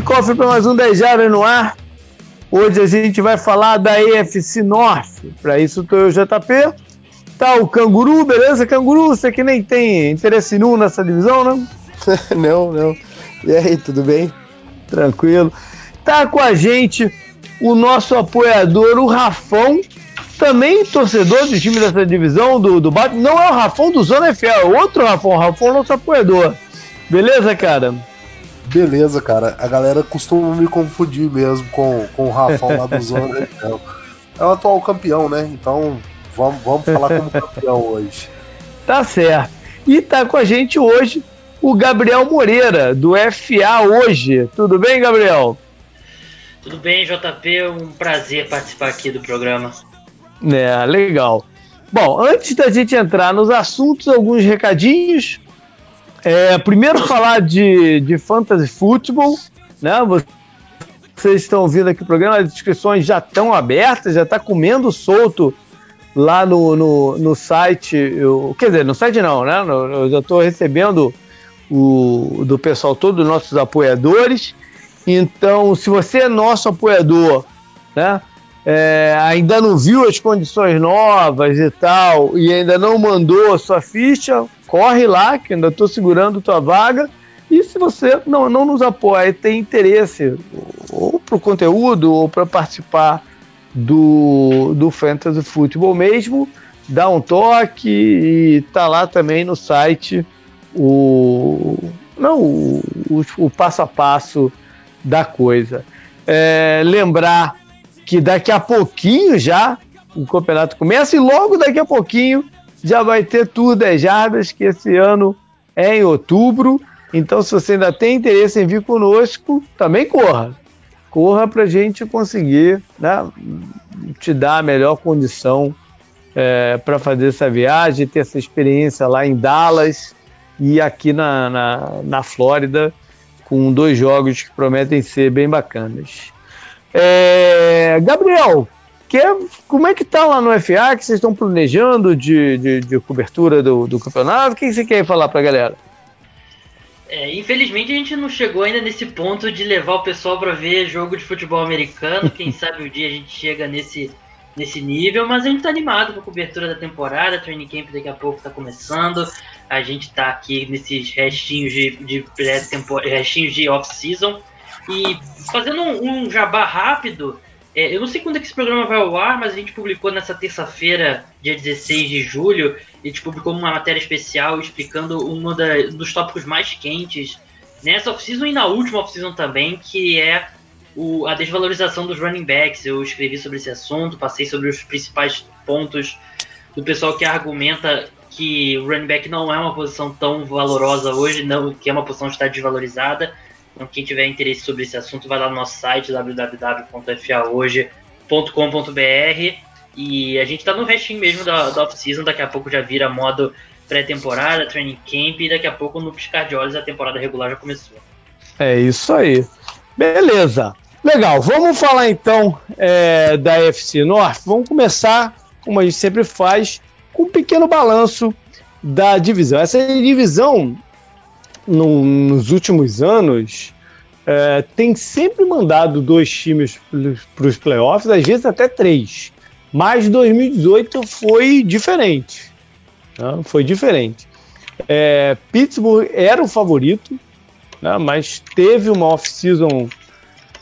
Cofre para mais um 10 Jardas no ar. Hoje a gente vai falar da EFC Norte. Para isso tô eu, JP. Tá o Canguru, beleza? Canguru, você que nem tem interesse nenhum nessa divisão, não? não, não. E aí, tudo bem? Tranquilo. Tá com a gente o nosso apoiador, o Rafão, também torcedor do time dessa divisão do, do Batman. Não é o Rafão do Zona FA, é outro Rafão. O Rafão é nosso apoiador. Beleza, cara? Beleza, cara. A galera costuma me confundir mesmo com, com o Rafão lá do Zona FA. É o atual campeão, né? Então vamos, vamos falar como campeão hoje. Tá certo. E tá com a gente hoje o Gabriel Moreira, do FA Hoje. Tudo bem, Gabriel? Tudo bem, JP. Um prazer participar aqui do programa. É, legal. Bom, antes da gente entrar nos assuntos, alguns recadinhos. É, primeiro falar de, de Fantasy Football, né? Vocês estão ouvindo aqui o programa, as inscrições já estão abertas, já está comendo solto lá no, no, no site. Eu, quer dizer, no site não, né? Eu já estou recebendo o, do pessoal todo, nossos apoiadores. Então, se você é nosso apoiador, né? É, ainda não viu as condições novas e tal, e ainda não mandou a sua ficha, corre lá, que ainda estou segurando tua vaga. E se você não, não nos apoia e tem interesse, ou para o conteúdo, ou para participar do, do Fantasy Football mesmo, dá um toque e tá lá também no site o, não, o, o, o passo a passo da coisa. É, lembrar que daqui a pouquinho já o campeonato começa e logo daqui a pouquinho já vai ter Tour 10 Jardas, que esse ano é em outubro. Então, se você ainda tem interesse em vir conosco, também corra. Corra para a gente conseguir né, te dar a melhor condição é, para fazer essa viagem, ter essa experiência lá em Dallas e aqui na, na, na Flórida, com dois jogos que prometem ser bem bacanas. É, Gabriel, que é, como é que tá lá no FA que vocês estão planejando de, de, de cobertura do, do, campeonato? O que você quer falar para a galera? É, infelizmente a gente não chegou ainda nesse ponto de levar o pessoal para ver jogo de futebol americano. Quem sabe o um dia a gente chega nesse, nesse nível, mas a gente está animado com a cobertura da temporada. Training Camp daqui a pouco está começando. A gente está aqui nesses restinhos de, de restinhos de off-season. E fazendo um, um jabá rápido, é, eu não sei quando é que esse programa vai ao ar, mas a gente publicou nessa terça-feira, dia 16 de julho, a gente publicou uma matéria especial explicando um dos tópicos mais quentes nessa off-season e na última off-season também, que é o, a desvalorização dos running backs. Eu escrevi sobre esse assunto, passei sobre os principais pontos do pessoal que argumenta que o running back não é uma posição tão valorosa hoje, não, que é uma posição que está desvalorizada. Então, quem tiver interesse sobre esse assunto, vai lá no nosso site www.fahoje.com.br e a gente está no restinho mesmo da, da off-season, daqui a pouco já vira modo pré-temporada, training camp e daqui a pouco no piscar de olhos a temporada regular já começou. É isso aí. Beleza. Legal, vamos falar então é, da FC Norte. Vamos começar, como a gente sempre faz, com um pequeno balanço da divisão. Essa divisão no, nos últimos anos é, tem sempre mandado dois times para os playoffs, às vezes até três. Mas 2018 foi diferente. Né? Foi diferente. É, Pittsburgh era o favorito, né? mas teve uma off-season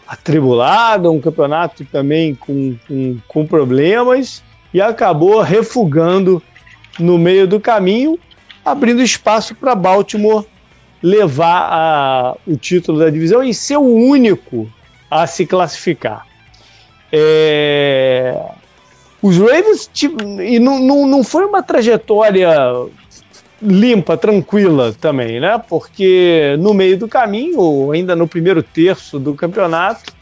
atribulada, um campeonato também com, com, com problemas e acabou refugando no meio do caminho, abrindo espaço para Baltimore levar a, o título da divisão e ser o único a se classificar. É, os Ravens, e não, não, não foi uma trajetória limpa, tranquila também, né? Porque no meio do caminho, ainda no primeiro terço do campeonato,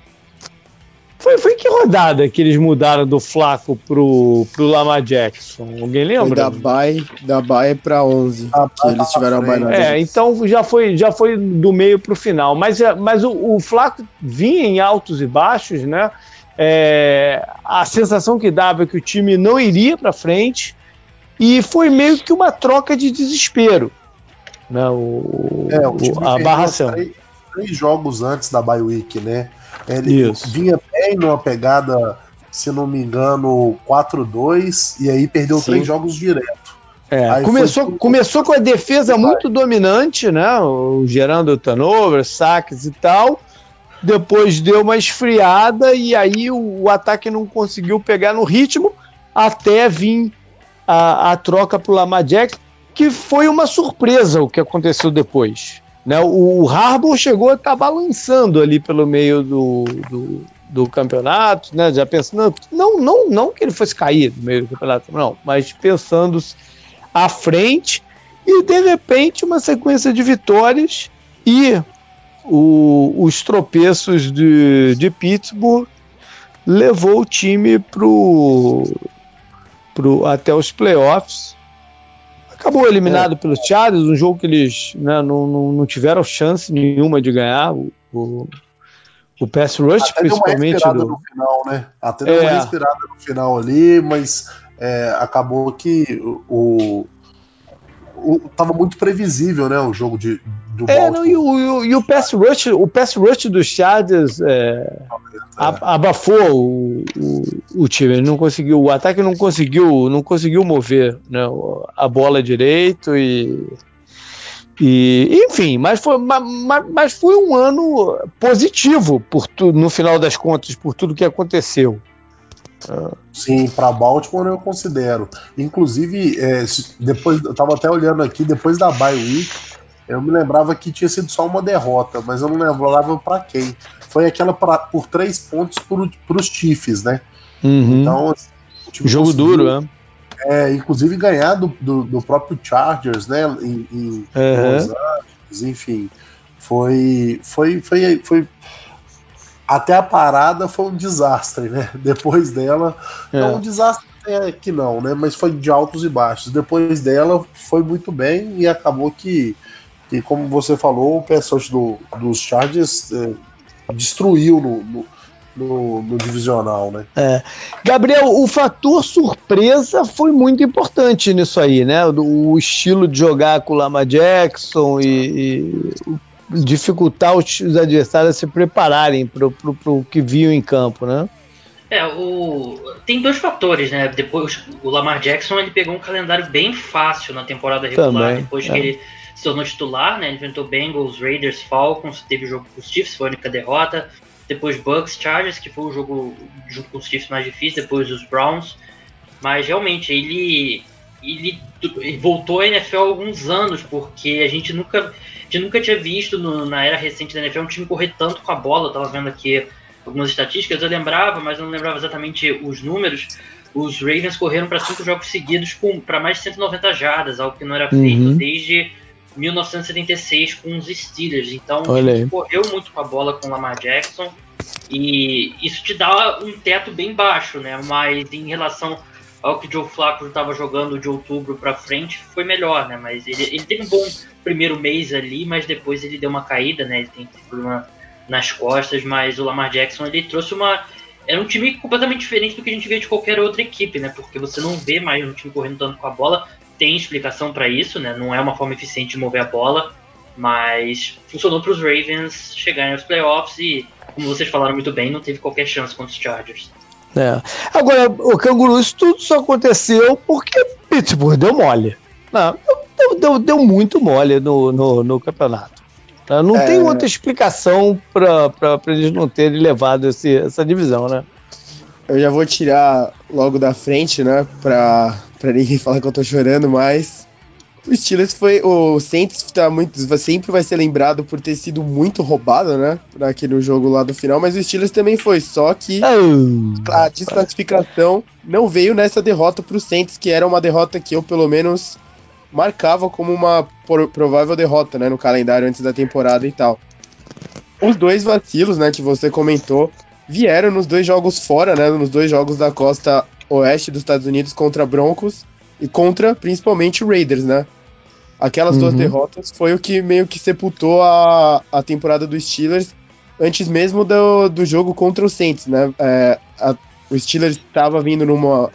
foi, foi que rodada que eles mudaram do Flaco pro, pro Lamar Jackson? Alguém lembra? Foi da Bay, da Bay para 11, ah, que eles tiveram a Bay na É, então já foi, já foi do meio pro final. Mas, é, mas o, o Flaco vinha em altos e baixos, né? É, a sensação que dava é que o time não iria para frente e foi meio que uma troca de desespero. Né? O, é, o a barração. Três jogos antes da bye week, né? Ele Isso. vinha bem numa pegada, se não me engano, 4-2 e aí perdeu Sim. três jogos direto. É, começou, foi... começou com a defesa muito dominante, né? Gerando turnover, saques e tal. Depois deu uma esfriada e aí o, o ataque não conseguiu pegar no ritmo até vir a, a troca para o Lamar Jackson, que foi uma surpresa o que aconteceu depois. Né? O, Harbour chegou a estar tá balançando ali pelo meio do, do, do, campeonato, né? já pensando, não, não, não que ele fosse cair no meio do campeonato, não, mas pensando à frente e de repente uma sequência de vitórias e o, os tropeços de, de Pittsburgh levou o time pro, pro, até os playoffs. Acabou eliminado é. pelos Chargers, um jogo que eles né, não, não, não, tiveram chance nenhuma de ganhar. O, o, o pass rush, Até principalmente. Deu uma do... no final, né? Até deu é. uma respirada no final ali, mas é, acabou que o, o, tava muito previsível, né? O jogo de, do é, não, e, o, e o pass rush, o pass rush dos Chargers é, abafou o, o, o, time. Ele não conseguiu, o ataque não conseguiu, não conseguiu mover né, a bola direito e e, enfim, mas foi, mas, mas foi um ano positivo por tu, no final das contas, por tudo que aconteceu. Sim, para Baltimore eu considero. Inclusive, é, depois eu tava até olhando aqui, depois da bye week, eu me lembrava que tinha sido só uma derrota, mas eu não lembrava para quem. Foi aquela pra, por três pontos para os Chiefs, né? Uhum. Então, assim, jogo duro, né? É, inclusive ganhar do, do, do, próprio Chargers, né? Em, em uhum. Los Angeles, enfim. Foi, foi, foi, foi até a parada foi um desastre, né? Depois dela, é. não um desastre é que não, né? Mas foi de altos e baixos. Depois dela foi muito bem e acabou que, que como você falou, o pessoal do, dos Chargers é, destruiu no, no, no, no, divisional, né? É. Gabriel, o fator surpresa foi muito importante nisso aí, né? O, o estilo de jogar com o Lama Jackson e, e dificultar os, os adversários a se prepararem para o que viam em campo, né? É, o... tem dois fatores, né? Depois, o Lamar Jackson ele pegou um calendário bem fácil na temporada regular, Também, depois é. que ele se tornou titular, né? Ele enfrentou Bengals, Raiders, Falcons, teve o jogo com os Chiefs, foi a única derrota. Depois Bucks, Chargers, que foi o jogo junto com os Chiefs mais difícil, depois os Browns. Mas realmente ele, ele, voltou à NFL há alguns anos, porque a gente nunca gente nunca tinha visto no, na era recente da NFL um time correr tanto com a bola. Eu tava vendo aqui algumas estatísticas, eu lembrava, mas eu não lembrava exatamente os números. Os Ravens correram para cinco jogos seguidos para mais de 190 jardas, algo que não era feito uhum. desde 1976 com os Steelers. Então, correu muito com a bola com o Lamar Jackson. E isso te dá um teto bem baixo, né? Mas em relação ao que o Joe Flacco estava jogando de outubro para frente, foi melhor, né? Mas ele, ele teve um bom primeiro mês ali, mas depois ele deu uma caída, né? Ele tem problema nas costas, mas o Lamar Jackson ele trouxe uma era um time completamente diferente do que a gente vê de qualquer outra equipe, né? Porque você não vê mais um time correndo tanto com a bola. Tem explicação para isso, né? Não é uma forma eficiente de mover a bola, mas funcionou para os Ravens chegarem aos playoffs e, como vocês falaram muito bem, não teve qualquer chance contra os Chargers. É. Agora, o Canguru, isso tudo só aconteceu porque Pittsburgh deu mole. Não, deu, deu, deu muito mole no, no, no campeonato. Tá? Não é... tem outra explicação para eles não terem levado esse, essa divisão, né? Eu já vou tirar logo da frente, né? Pra, pra ninguém falar que eu tô chorando, mas o Steelers foi. O Saints tá muito, sempre vai ser lembrado por ter sido muito roubado, né? Naquele jogo lá do final, mas o Steelers também foi. Só que a desclassificação não veio nessa derrota pro Saints, que era uma derrota que eu, pelo menos, marcava como uma provável derrota, né? No calendário antes da temporada e tal. Os dois vacilos, né, que você comentou, vieram nos dois jogos fora, né? Nos dois jogos da costa oeste dos Estados Unidos contra Broncos e contra principalmente Raiders, né? Aquelas uhum. duas derrotas foi o que meio que sepultou a, a temporada dos Steelers antes mesmo do, do jogo contra o Saints, né? É, a, o Steelers estava vindo numa.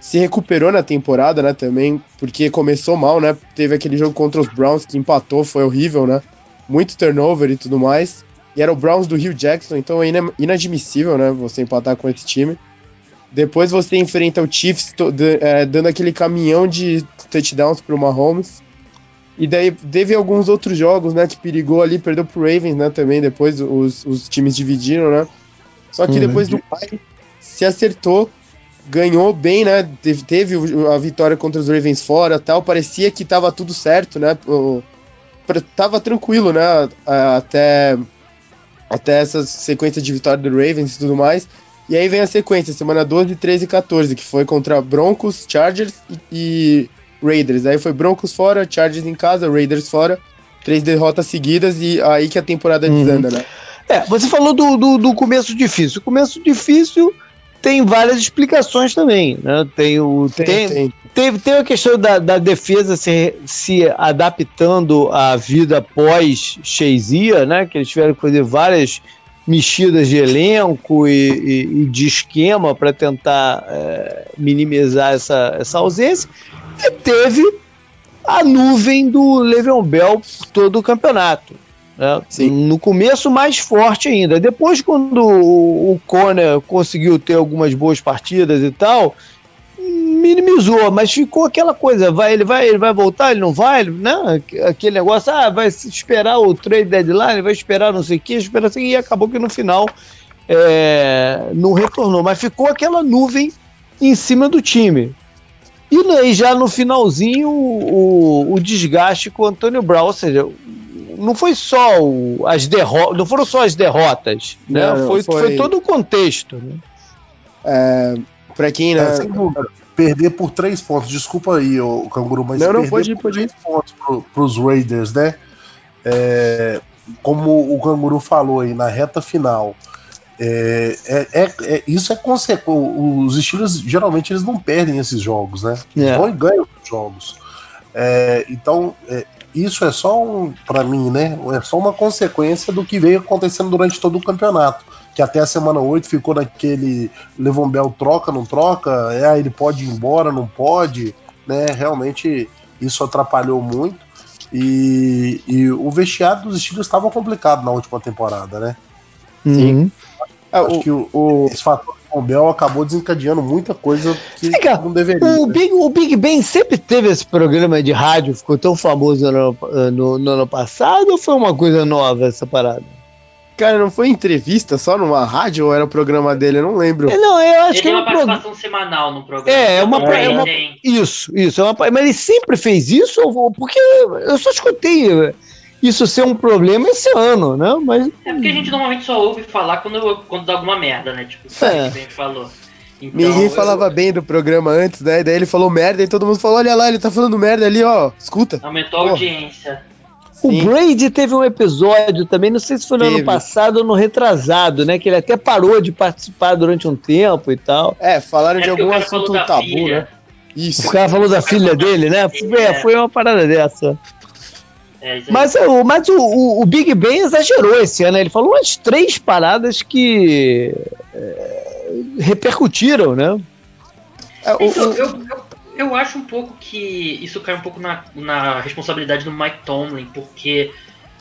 Se recuperou na temporada, né? Também, porque começou mal, né? Teve aquele jogo contra os Browns que empatou, foi horrível, né? muito turnover e tudo mais. E era o Browns do Rio Jackson, então é inadmissível, né? Você empatar com esse time. Depois você enfrenta o Chiefs é, dando aquele caminhão de touchdowns pro Mahomes. E daí teve alguns outros jogos, né, que perigou ali, perdeu pro Ravens, né, também, depois os, os times dividiram, né. Só que uhum. depois do pai se acertou, ganhou bem, né, teve, teve, a vitória contra os Ravens fora tal, parecia que tava tudo certo, né, o, tava tranquilo, né, até, até essa sequência de vitória do Ravens e tudo mais. E aí vem a sequência, semana 12, 13 e 14, que foi contra Broncos, Chargers e, e Raiders. Aí foi Broncos fora, Chargers em casa, Raiders fora. Três derrotas seguidas e aí que a temporada uhum. desanda, né? É, você falou do, do, do, começo difícil. O começo difícil tem várias explicações também, né? Tem o tem, tem, tem. Teve, teve a questão da, da defesa se, se adaptando à vida pós Cheizia, né? Que eles tiveram que fazer várias mexidas de elenco e, e, e de esquema para tentar é, minimizar essa, essa ausência. E teve a nuvem do Le'Veon Bell por todo o campeonato. Né? No começo, mais forte ainda. Depois, quando o, o Conner conseguiu ter algumas boas partidas e tal, minimizou, mas ficou aquela coisa, vai, ele vai, ele vai voltar, ele não vai, né? Aquele negócio, ah, vai esperar o trade deadline, vai esperar não sei o que, esperar assim, e acabou que no final é, não retornou, mas ficou aquela nuvem em cima do time. E aí já no finalzinho o, o, desgaste com o Antônio Brown, ou seja, não foi só o, as derrotas, não foram só as derrotas, né? Não, foi, foi... foi, todo o contexto. Né? É, Pra quem, né? É, perder por três pontos. Desculpa aí, o Canguru, mas não, não, pode ir, pode ir. pontos pro, pros Raiders, né? É, como o Canguru falou aí, na reta final. É, é, é, é isso é consequência. Os estilos geralmente eles não perdem esses jogos, né? Eles vão e ganham os jogos. É, então, é, isso é só um, para mim, né? É só uma consequência do que veio acontecendo durante todo o campeonato que até a semana 8 ficou naquele Levon Bell troca, não troca, é, ele pode ir embora, não pode, né? Realmente isso atrapalhou muito. E, e o vestiário dos estilos estava complicado na última temporada, né? Uhum. Sim. Acho o, que o, o, esse fator do Bell acabou desencadeando muita coisa que não deveria. O, né? Big, o Big Ben sempre teve esse programa de rádio, ficou tão famoso no, no, no ano passado, ou foi uma coisa nova essa parada? Cara, não foi entrevista só numa rádio ou era o programa dele? Eu não lembro. É, não, eu acho ele que é uma participação pro... semanal no programa. É, é uma, é uma... Isso, isso. É uma... Mas ele sempre fez isso? Porque eu só escutei isso ser um problema esse ano, né? Mas... É porque a gente normalmente só ouve falar quando, quando dá alguma merda, né? Tipo, é. a gente falou. Então, Ninguém eu... falava bem do programa antes, né? Daí ele falou merda e todo mundo falou: olha lá, ele tá falando merda ali, ó. Escuta. Aumentou a audiência. O Brady teve um episódio também, não sei se foi no teve. ano passado ou no retrasado, né? Que ele até parou de participar durante um tempo e tal. É, falaram é de algum assunto tabu, filha. né? Isso. O cara falou da filha dele, né? É. Foi uma parada dessa. É, mas, o, mas o, o, o, Big Ben exagerou esse ano, né? ele falou umas três paradas que é, repercutiram, né? É, o, então, eu, eu, eu acho um pouco que isso cai um pouco na, na responsabilidade do Mike Tomlin, porque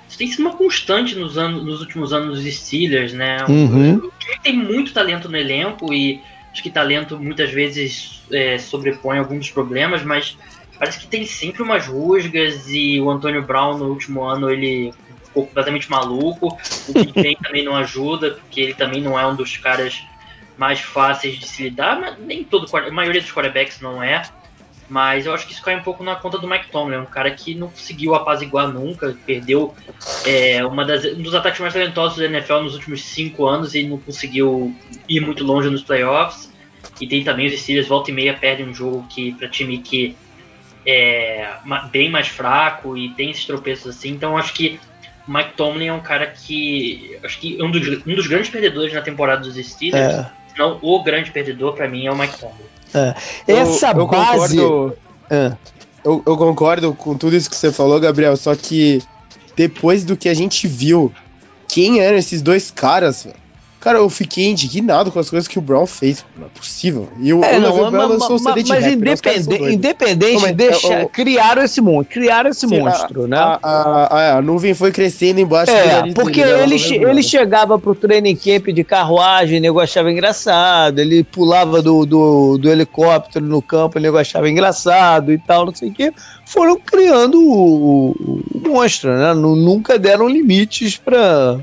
isso tem sido uma constante nos, anos, nos últimos anos dos Steelers, né? Uhum. O, time tem muito talento no elenco e acho que talento muitas vezes é, sobrepõe alguns problemas, mas parece que tem sempre umas rusgas e o Antônio Brown no último ano ele ficou completamente maluco. O Big Ben também não ajuda, porque ele também não é um dos caras mais fáceis de se lidar, mas nem todo a maioria dos quarterbacks não é. Mas eu acho que isso cai um pouco na conta do Mike Tomlin, um cara que não conseguiu apaziguar nunca, perdeu é, uma das, um dos ataques mais talentosos da NFL nos últimos cinco anos e não conseguiu ir muito longe nos playoffs. E tem também os Steelers, volta e meia, perdem um jogo que para time que é bem mais fraco e tem esses tropeços assim. Então acho que o Mike Tomlin é um cara que acho que um dos, um dos grandes perdedores na temporada dos Steelers, é. não o grande perdedor para mim é o Mike Tomlin. É. Essa eu, eu base. Concordo, é. eu, eu concordo com tudo isso que você falou, Gabriel, só que depois do que a gente viu, quem eram esses dois caras, Cara, eu fiquei indignado com as coisas que o Brown fez. Não é possível. E o, é, o não, mas, mas, mas, mas rap, independente, independente não, deixa, é, criaram esse monstro, criaram esse sim, monstro, a, né? A, a, a, nuvem foi crescendo embaixo é, porque dele, ele, che, ele chegava pro training camp de carruagem, o nego achava engraçado, ele pulava do, do, do helicóptero no campo, o nego achava engraçado e tal, não sei o quê. Foram criando o, o, o monstro, né? Nunca deram limites para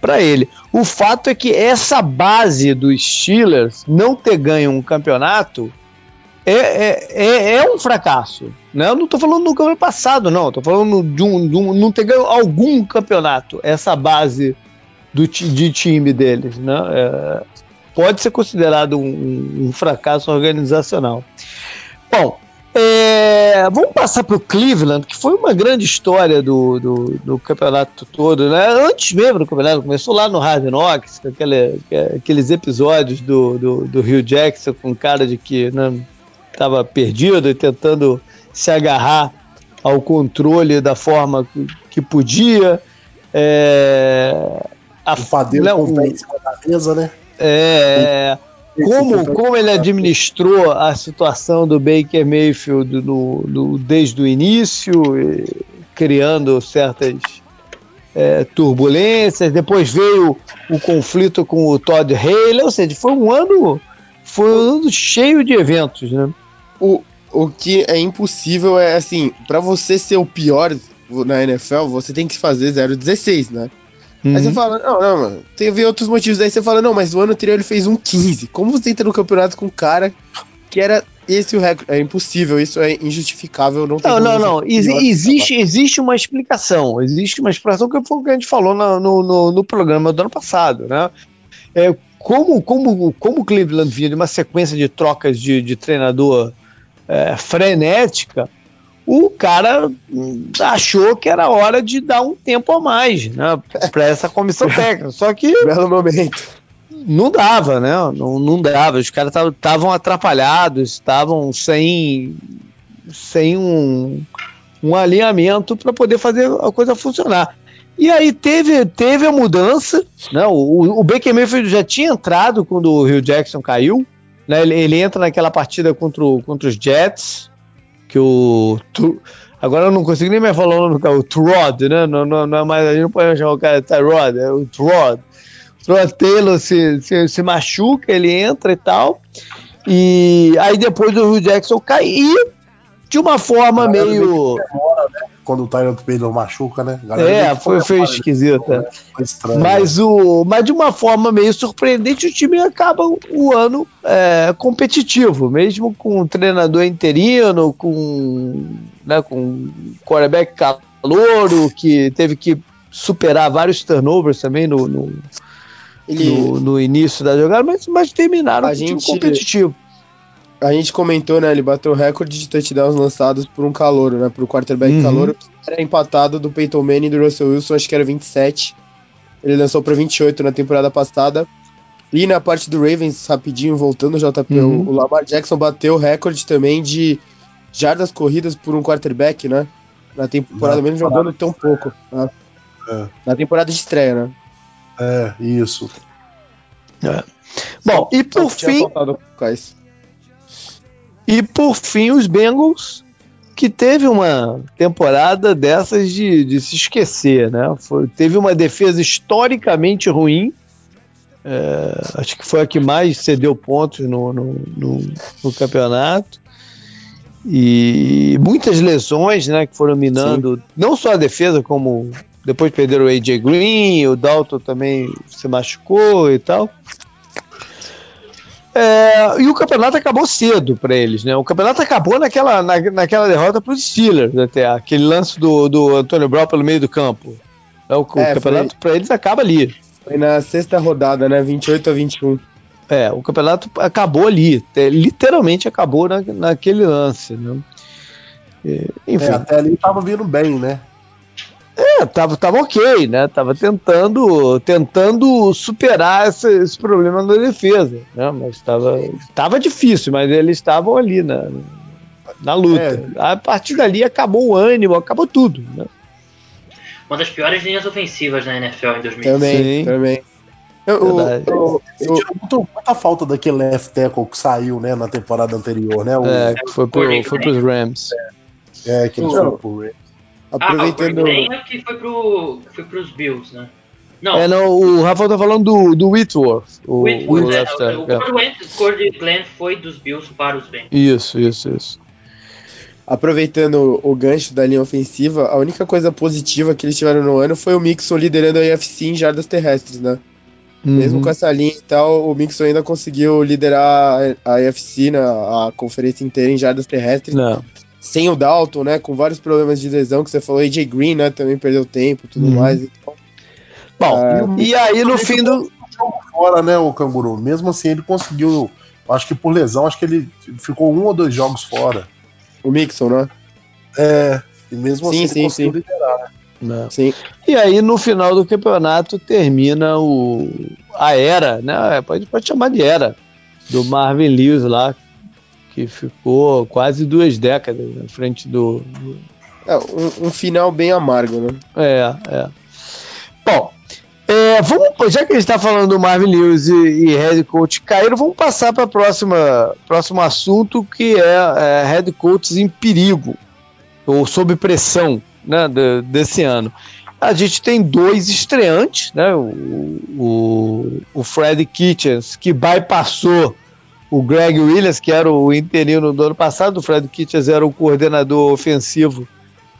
para ele. O fato é que essa base dos Steelers não ter ganho um campeonato é, é, é, é um fracasso. Né? Eu não estou falando do campeonato passado, não. Estou falando de um, de um, não ter ganho algum campeonato. Essa base do, de time deles. Né? É, pode ser considerado um, um fracasso organizacional. Bom, é, vamos passar para o Cleveland, que foi uma grande história do, do, do, campeonato todo, né? Antes mesmo do campeonato, começou lá no Hard Knocks, aquele, aqueles episódios do, do, do Rio Jackson com cara de que estava né, perdido e tentando se agarrar ao controle da forma que, podia. É, a, o padeiro né, com o pé em cima da mesa, né? É, como, como ele administrou a situação do Baker Mayfield no, no, desde o início, criando certas é, turbulências. Depois veio o conflito com o Todd Haley, ou seja, foi um ano, foi um ano cheio de eventos, né? O, o que é impossível é assim, para você ser o pior na NFL, você tem que fazer 0,16, né? Uhum. Aí você uhum. fala, não, não, mano, teve outros motivos. Aí você fala, não, mas o ano anterior ele fez um 15. Como você entra no campeonato com um cara que era esse o recorde? É impossível, isso é injustificável. Não, não, não, não. Ex existe, existe uma explicação. Existe uma explicação que foi o que a gente falou no, no, no programa do ano passado, né? É, como, como, como o Cleveland vinha de uma sequência de trocas de, de treinador é, frenética, o cara achou que era hora de dar um tempo a mais né, para essa comissão técnica. Só que. Belo momento. Não dava, né? Não, não dava. Os caras estavam atrapalhados, estavam sem, sem um, um alinhamento para poder fazer a coisa funcionar. E aí teve, teve a mudança, né? O, o Baker Mayfield já tinha entrado quando o Rio Jackson caiu, né? Ele, ele entra naquela partida contra, o, contra os Jets, que o. Agora eu não consigo nem mais falar o nome do cara, o Trod, né? Não, não, não é mais, a gente não pode chamar o cara de Tyrod, é o Trod. O Trod Taylor se, se, se machuca, ele entra e tal. E aí depois o Rio Jackson caiu de uma forma meio. Demora, né? quando o Tyrant Taylor machuca, né? é, foi, foi esquisito. Né? Foi mas, né? o, mas de uma forma meio surpreendente, o time acaba o ano é, competitivo, mesmo com um treinador interino, com, né, com um quarterback calouro, que teve que superar vários turnovers também no, no, Ele... no, no início da jogada, mas, mas terminaram a gente, competitivo a gente comentou, né? Ele bateu o recorde de touchdowns lançados por um calouro, né? Por um quarterback uhum. calouro. Era empatado do Peyton Manning e do Russell Wilson, acho que era 27. Ele lançou para 28 na temporada passada. E na parte do Ravens, rapidinho, voltando, JP, uhum. o Lamar Jackson bateu o recorde também de jardas corridas por um quarterback, né? Na temporada, mesmo jogando tão pouco. Né? É. Na temporada de estreia, né? É, isso. É. Bom, e por fim. E por fim, os Bengals, que teve uma temporada dessas de, de se esquecer, né? Foi, teve uma defesa historicamente ruim. É, acho que foi a que mais cedeu pontos no, no, no, no campeonato. E muitas lesões, né, que foram minando Sim. não só a defesa, como depois perderam o AJ Green, o Dalton também se machucou e tal. É, e o campeonato acabou cedo para eles, né? O campeonato acabou naquela, na, naquela derrota para os Steelers, até aquele lance do, do Antônio Brown pelo meio do campo. É, o, é, o campeonato para eles acaba ali. Foi na sexta rodada, né? 28 a 21. É, o campeonato acabou ali, literalmente acabou na, naquele lance, né? enfim. É, até ali tava vindo bem, né? É, tava, tava ok, né? Tava tentando, tentando superar esse, esse problema da defesa, né? Mas tava, tava difícil, mas eles estavam ali na, na luta. É. A partir dali acabou o ânimo, acabou tudo, né? Uma das piores linhas ofensivas na NFL em 2005. Também, Sim. também. Eu, eu, eu, eu muito, muita falta daquele left tackle que saiu, né, na temporada anterior, né? O, é, que foi, pro, foi pros Rams. É, é que ele foi pro Rams. Aproveitando. Ah, o que foi, pro, foi pros Bills, né? Não. É, não, o Rafael tá falando do, do Whitworth. O, Whitworth, o, left é, o, o Glenn foi dos Bills para os Bengals. Isso, isso, isso. Aproveitando o gancho da linha ofensiva, a única coisa positiva que eles tiveram no ano foi o Mixon liderando a UFC em jardas terrestres, né? Uhum. Mesmo com essa linha e tal, o Mixon ainda conseguiu liderar a UFC, na, a conferência inteira em jardas terrestres. Não. Sem o Dalton, né? Com vários problemas de lesão que você falou, AJ Green, né? Também perdeu tempo e tudo uhum. mais. Então, Bom, é, e aí no fim do. Fora, né, o Canguru? Mesmo assim, ele conseguiu. Acho que por lesão, acho que ele ficou um ou dois jogos fora. O Mixon, né? É, e mesmo sim, assim sim, ele conseguiu sim. liderar. Né? Sim. E aí no final do campeonato termina o a era, né? Pode, pode chamar de era do Marvin Lewis lá, que ficou quase duas décadas na frente do. do... É, um, um, final bem amargo, né? É, é. Bom, é, vamos, já que a gente está falando do Marvin Lewis e, e head coach caíram, vamos passar para o próximo assunto que é, é head coaches em perigo ou sob pressão né, de, desse ano. A gente tem dois estreantes, né, o, o, o Fred Kitchens, que bypassou o Greg Williams, que era o interino do ano passado, o Fred Kitchens era o coordenador ofensivo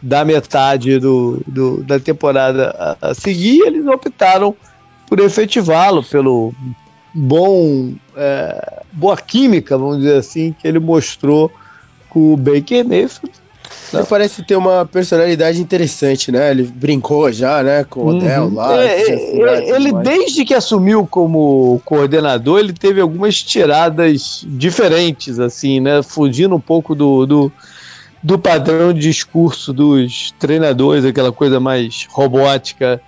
da metade do, do da temporada a, a, seguir, eles optaram por efetivá-lo pelo bom é, boa química, vamos dizer assim, que ele mostrou com o Baker Mayfield. Ele parece ter uma personalidade interessante, né? Ele brincou já, né, com o uhum. Odell lá. É, é, ele, desde que assumiu como coordenador, ele teve algumas tiradas diferentes, assim, né? Fugindo um pouco do, do do padrão de discurso dos treinadores, aquela coisa mais robótica.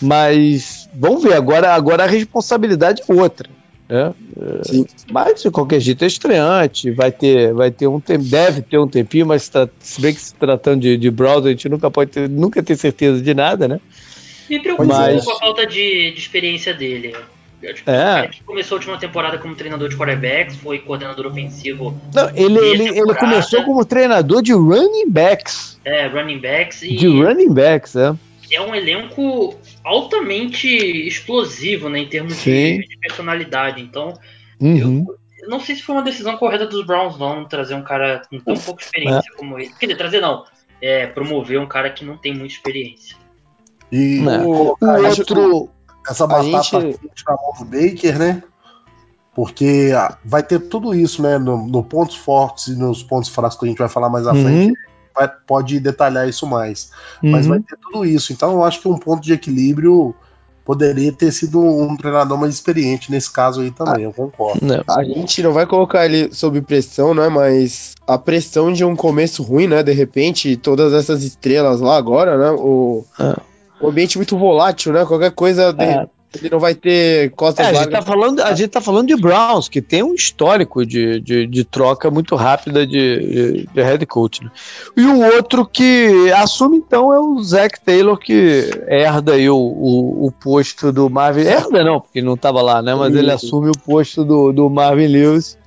Mas vamos ver, agora, agora a responsabilidade é outra. Né? Sim. Mas de qualquer jeito é estreante, vai ter, vai ter um tempo, deve ter um tempinho, mas se bem que se tratando de, de browser, a gente nunca pode ter, nunca ter certeza de nada, né? Me preocupa mas... a falta de, de experiência dele. Tipo, é. Ele começou a última temporada como treinador de quarterbacks, foi coordenador ofensivo. Não, ele, ele, ele começou como treinador de running backs. É, running backs. E de running backs, é. É um elenco altamente explosivo, né, em termos de, de, personalidade. Então, uhum. eu não sei se foi uma decisão correta dos Browns, não, trazer um cara com tão pouca experiência é. como ele. Quer dizer, trazer não, é promover um cara que não tem muita experiência. E é. o, o outro essa batata gente... na mão do Baker, né? Porque ah, vai ter tudo isso, né? No, no, pontos fortes e nos pontos fracos que a gente vai falar mais à uhum. frente, vai, pode detalhar isso mais. Uhum. Mas vai ter tudo isso. Então eu acho que um ponto de equilíbrio poderia ter sido um treinador mais experiente nesse caso aí também, ah, eu concordo. Não, a gente não vai colocar ele sob pressão, né? Mas a pressão de um começo ruim, né? De repente, todas essas estrelas lá agora, né? O, ah um ambiente muito volátil, né? Qualquer coisa é. Ele não vai ter costas é, a gente, tá falando, a gente tá falando de Browns, que tem um histórico de, de, de troca muito rápida de, de, de, head coach. Né? E o outro que assume, então, é o Zach Taylor, que herda aí o, o, o posto do Marvin. Herda não, porque não estava lá, né? Mas ele assume o posto do, do Marvin Lewis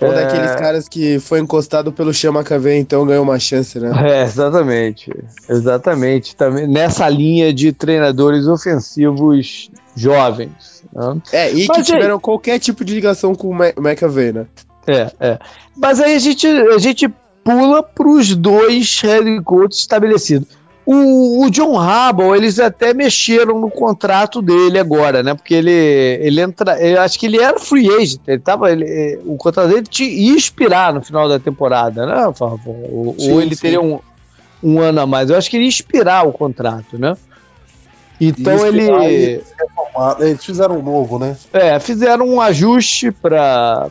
um é... daqueles caras que foi encostado pelo Chama KV, então ganhou uma chance, né? É, exatamente. Exatamente. Também nessa linha de treinadores ofensivos jovens. Né? É, e Mas que tiveram aí... qualquer tipo de ligação com o McAvey, né? É, é. Mas aí a gente, a gente pula para os dois head coaches estabelecidos. O, o, John Harbaugh, eles até mexeram no contrato dele agora, né? Porque ele, ele entra. Eu acho que ele era free agent. Ele tava, ele, o contrato dele te, ia expirar no final da temporada, né, Ou, sim, ou ele sim. teria um, um ano a mais. Eu acho que ele ia expirar o contrato, né? Então ele. Eles fizeram um novo, né? É, fizeram um ajuste para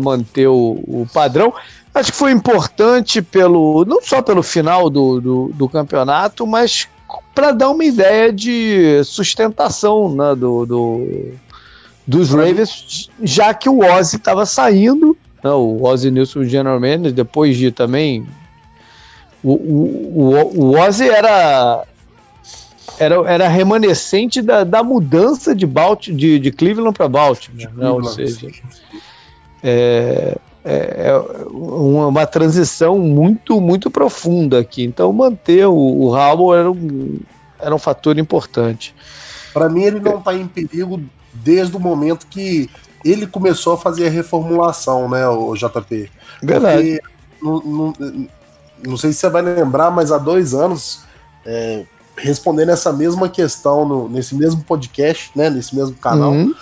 manter o, o padrão. Acho que foi importante pelo não só pelo final do, do, do campeonato, mas para dar uma ideia de sustentação né, do, do, dos Ravens, já que o Ozzy estava saindo, né, o Ozzy Nilson General Manager, depois de também. O, o, o, o Ozzy era era, era remanescente da, da mudança de, Balt, de, de Cleveland para Baltimore, né? ou seja, é, é, é uma, uma, transição muito muito profunda aqui. Então manter o, o era um, era um fator importante. Para mim ele não está em perigo desde o momento que ele começou a fazer a reformulação, né, o JP? Verdade. Não, não, não sei se você vai lembrar, mas há dois anos é, respondendo essa mesma questão no, nesse mesmo podcast, né, nesse mesmo canal, uhum.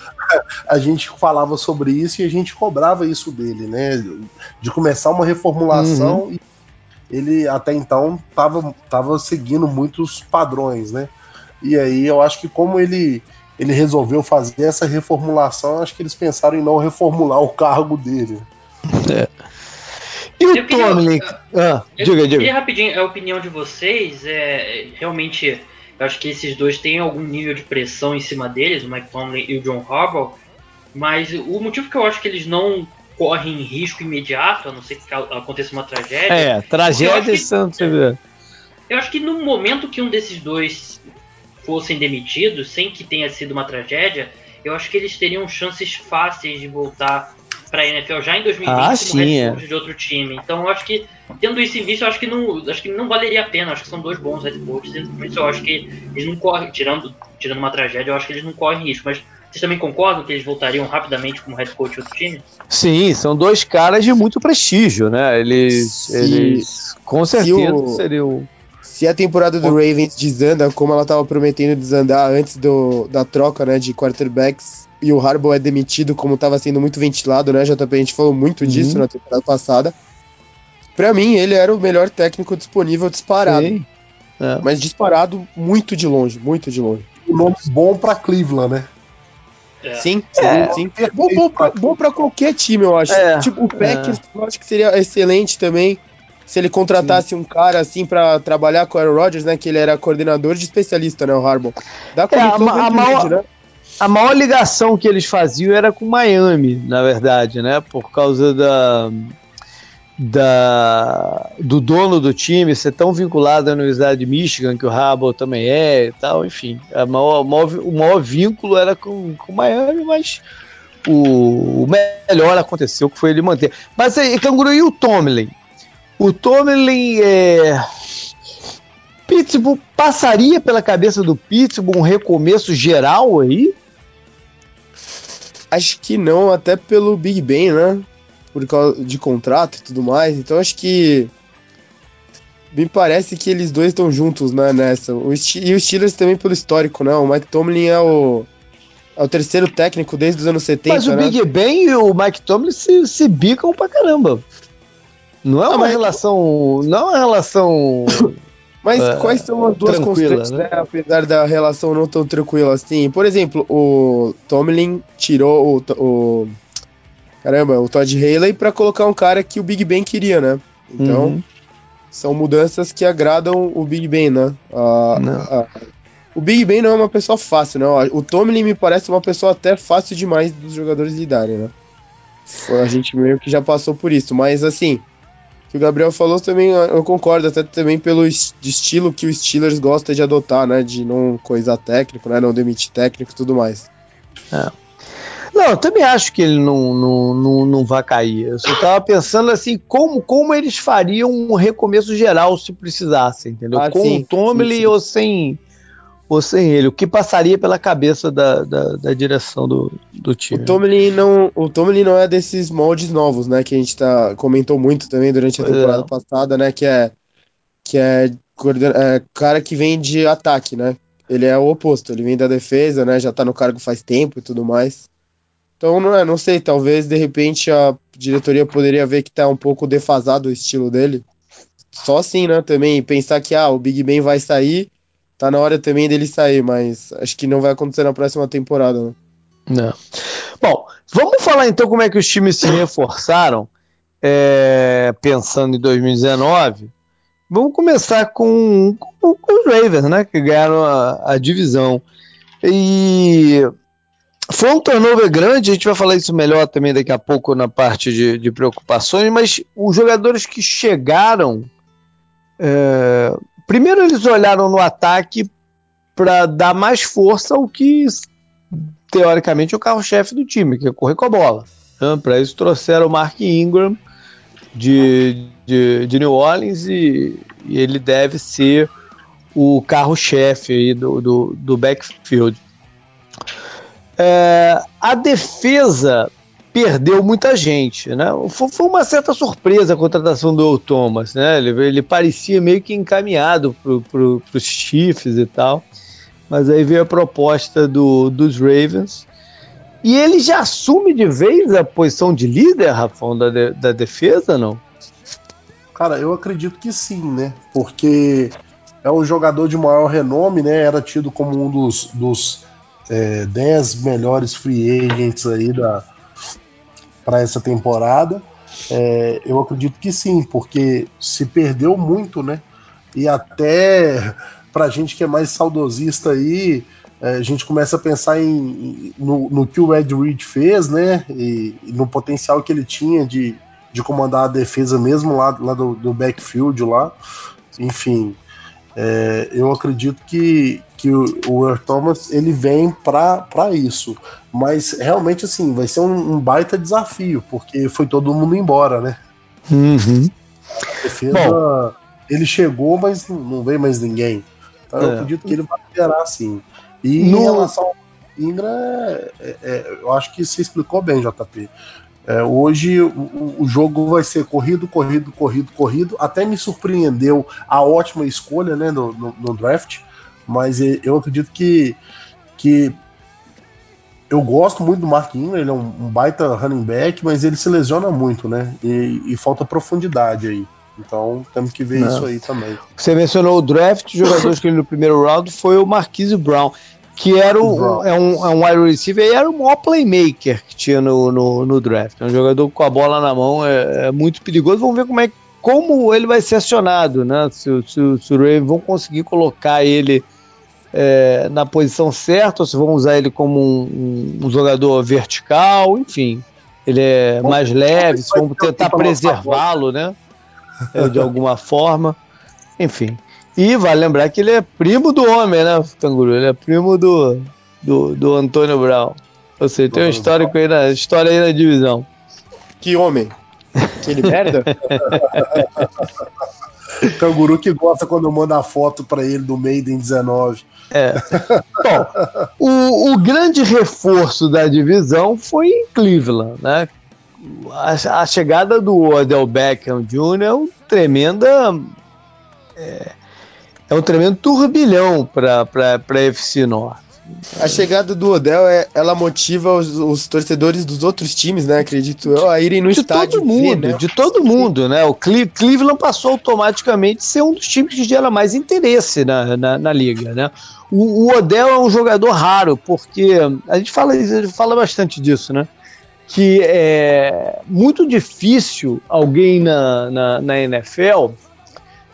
A gente falava sobre isso e a gente cobrava isso dele, né, de começar uma reformulação uhum. e ele até então estava tava seguindo muitos padrões, né? E aí eu acho que como ele ele resolveu fazer essa reformulação, acho que eles pensaram em não reformular o cargo dele. É. E o Tomlin? Ah, eu diga, diga. Queria rapidinho a opinião de vocês. É, realmente, eu acho que esses dois têm algum nível de pressão em cima deles, o Mike Tomlin e o John Harbaugh. Mas o motivo que eu acho que eles não correm risco imediato, a não ser que aconteça uma tragédia. É, tragédias são. É, eu acho que no momento que um desses dois fossem demitidos, sem que tenha sido uma tragédia, eu acho que eles teriam chances fáceis de voltar para a NFL já em 2020 ah, como sim, head coach é. de outro time. Então eu acho que tendo isso em vista, eu acho que não, acho que não valeria a pena. Eu acho que são dois bons head coaches. Por isso eu acho que eles não correm, tirando, tirando uma tragédia, eu acho que eles não correm risco. Mas vocês também concordam que eles voltariam rapidamente como head coach de outro time? Sim, são dois caras de muito prestígio, né? Eles, eles com certeza o, seriam. Se a temporada do Ravens desanda como ela estava prometendo desandar antes do, da troca né, de quarterbacks, e o Harbaugh é demitido, como estava sendo muito ventilado, né, JP? A gente falou muito disso uhum. na temporada passada. Para mim, ele era o melhor técnico disponível disparado. É. Mas disparado muito de longe, muito de longe. Um nome bom para Cleveland, né? É. Sim, sim, é, sim. Bom, bom, pra, bom pra qualquer time, eu acho. É, tipo, o Packers, é. eu acho que seria excelente também se ele contratasse sim. um cara assim para trabalhar com o Aaron Rodgers, né? Que ele era coordenador de especialista, né? O Harbaugh. Da é, a, a, maior, né? A maior ligação que eles faziam era com Miami, na verdade, né? Por causa da, da do dono do time ser tão vinculado à Universidade de Michigan, que o Harbaugh também é e tal, enfim. Maior, maior, o maior vínculo era com, com Miami, mas o, o, melhor aconteceu, que foi ele manter. Mas aí, Canguru, e o Tomlin? O Tomlin é Pittsburgh passaria pela cabeça do Pittsburgh um recomeço geral aí? Acho que não, até pelo Big Ben, né? Por causa de contrato e tudo mais. Então acho que. Me parece que eles dois estão juntos né, nessa. O e o Steelers também pelo histórico, né? O Mike Tomlin é o. É o terceiro técnico desde os anos 70. Mas o né? Big Ben e o Mike Tomlin se, se bicam pra caramba. Não é uma relação. Não é uma relação Mas é, quais são as duas constantes, né? Apesar da relação não tão tranquila assim. Por exemplo, o Tomlin tirou o, o caramba, o Todd Haley para colocar um cara que o Big Ben queria, né? Então, uhum. são mudanças que agradam o Big Ben, né? O Big Ben não é uma pessoa fácil, né? O Tomlin me parece uma pessoa até fácil demais dos jogadores lidarem, né? A gente meio que já passou por isso, mas assim, que o Gabriel falou também, eu concordo, até também pelo estilo que o Steelers gosta de adotar, né? De não coisar técnico, né? Não demitir técnico e tudo mais. É. Não, eu também acho que ele não, não, não, não vai cair. Eu só estava pensando assim, como, como eles fariam um recomeço geral se precisassem, entendeu? Ah, Com sim, o Tomlin ou sem ou sem ele, o que passaria pela cabeça da, da, da direção do, do time. O Tomlin, não, o Tomlin não é desses moldes novos, né, que a gente tá, comentou muito também durante a temporada é. passada, né, que é que é, é, cara que vem de ataque, né, ele é o oposto, ele vem da defesa, né, já tá no cargo faz tempo e tudo mais. Então, não, é, não sei, talvez de repente a diretoria poderia ver que tá um pouco defasado o estilo dele. Só assim, né, também pensar que ah, o Big Ben vai sair tá na hora também dele sair, mas acho que não vai acontecer na próxima temporada. Né? Não. Bom, vamos falar então como é que os times se reforçaram, é, pensando em 2019. Vamos começar com, com, com, os Ravens, né, que ganharam a, a divisão. E foi um turnover grande, a gente vai falar isso melhor também daqui a pouco na parte de, de preocupações, mas os jogadores que chegaram é, Primeiro eles olharam no ataque para dar mais força ao que teoricamente é o carro-chefe do time, que é correr com a bola. Né? Para isso trouxeram o Mark Ingram de, de, de New Orleans e, e, ele deve ser o carro-chefe do, do, do backfield. É, a defesa perdeu muita gente, né? Foi, uma certa surpresa a contratação do Thomas, né? Ele, ele parecia meio que encaminhado para pro, os Chiefs e tal, mas aí veio a proposta do, dos Ravens e ele já assume de vez a posição de líder, Rafão, da, de, da defesa, não? Cara, eu acredito que sim, né? Porque é um jogador de maior renome, né? Era tido como um dos, dos é, 10 melhores free agents aí da, para essa temporada. É, eu acredito que sim, porque se perdeu muito, né? E até para gente que é mais saudosista aí, é, a gente começa a pensar em, no, no, que o Ed Reed fez, né? E, e, no potencial que ele tinha de, de comandar a defesa mesmo lá, lá do, do backfield lá. Enfim, é, eu acredito que, que o, o Earl Thomas ele vem para isso. Mas realmente assim, vai ser um, um, baita desafio, porque foi todo mundo embora, né? Uhum. A defesa, Bom, ele chegou, mas não veio mais ninguém. Então eu é. acredito que ele vai liderar assim. E no... em relação ao Ingra, é, é, eu acho que você explicou bem, JP. É, hoje o, o, jogo vai ser corrido, corrido, corrido, corrido. Até me surpreendeu a ótima escolha né, no, no, no draft, mas eu acredito que, que eu gosto muito do Mark Ingram, ele é um, um, baita running back, mas ele se lesiona muito, né? E, e falta profundidade aí. Então temos que ver Não. isso aí também. Você mencionou o draft, jogadores que ele no primeiro round foi o Marquise Brown que era o, é, um, é um wide receiver e era o maior playmaker que tinha no, no, no draft. É um jogador com a bola na mão, é, é, muito perigoso. Vamos ver como, é, como ele vai ser acionado, né? Se, se, se o Ravens vão conseguir colocar ele é, na posição certa ou se vão usar ele como um, um, jogador vertical, enfim. Ele é mais leve, se vão tentar preservá-lo, né? É, de alguma forma. Enfim. E vale lembrar que ele é primo do homem, né, Canguru? Ele é primo do, do, do Antônio Brown. Ou seja, tem um histórico aí na, história aí na divisão. Que homem? Aquele merda? Canguru que gosta quando manda a foto para ele do Maiden 19. É. Bom, o, o, grande reforço da divisão foi em Cleveland, né? A, a chegada do Odell Beckham Jr. é uma tremenda é, é um tremendo turbilhão para a FC Norte. A chegada do Odell, é, ela motiva os, os, torcedores dos outros times, né? Acredito eu, a irem no de estádio. Todo mundo, ver, né? De todo mundo, né? O Cleveland passou automaticamente a ser um dos times que gera mais interesse na, na, na liga, né? O, o, Odell é um jogador raro, porque a gente fala, fala bastante disso, né? Que é muito difícil alguém na, na, na NFL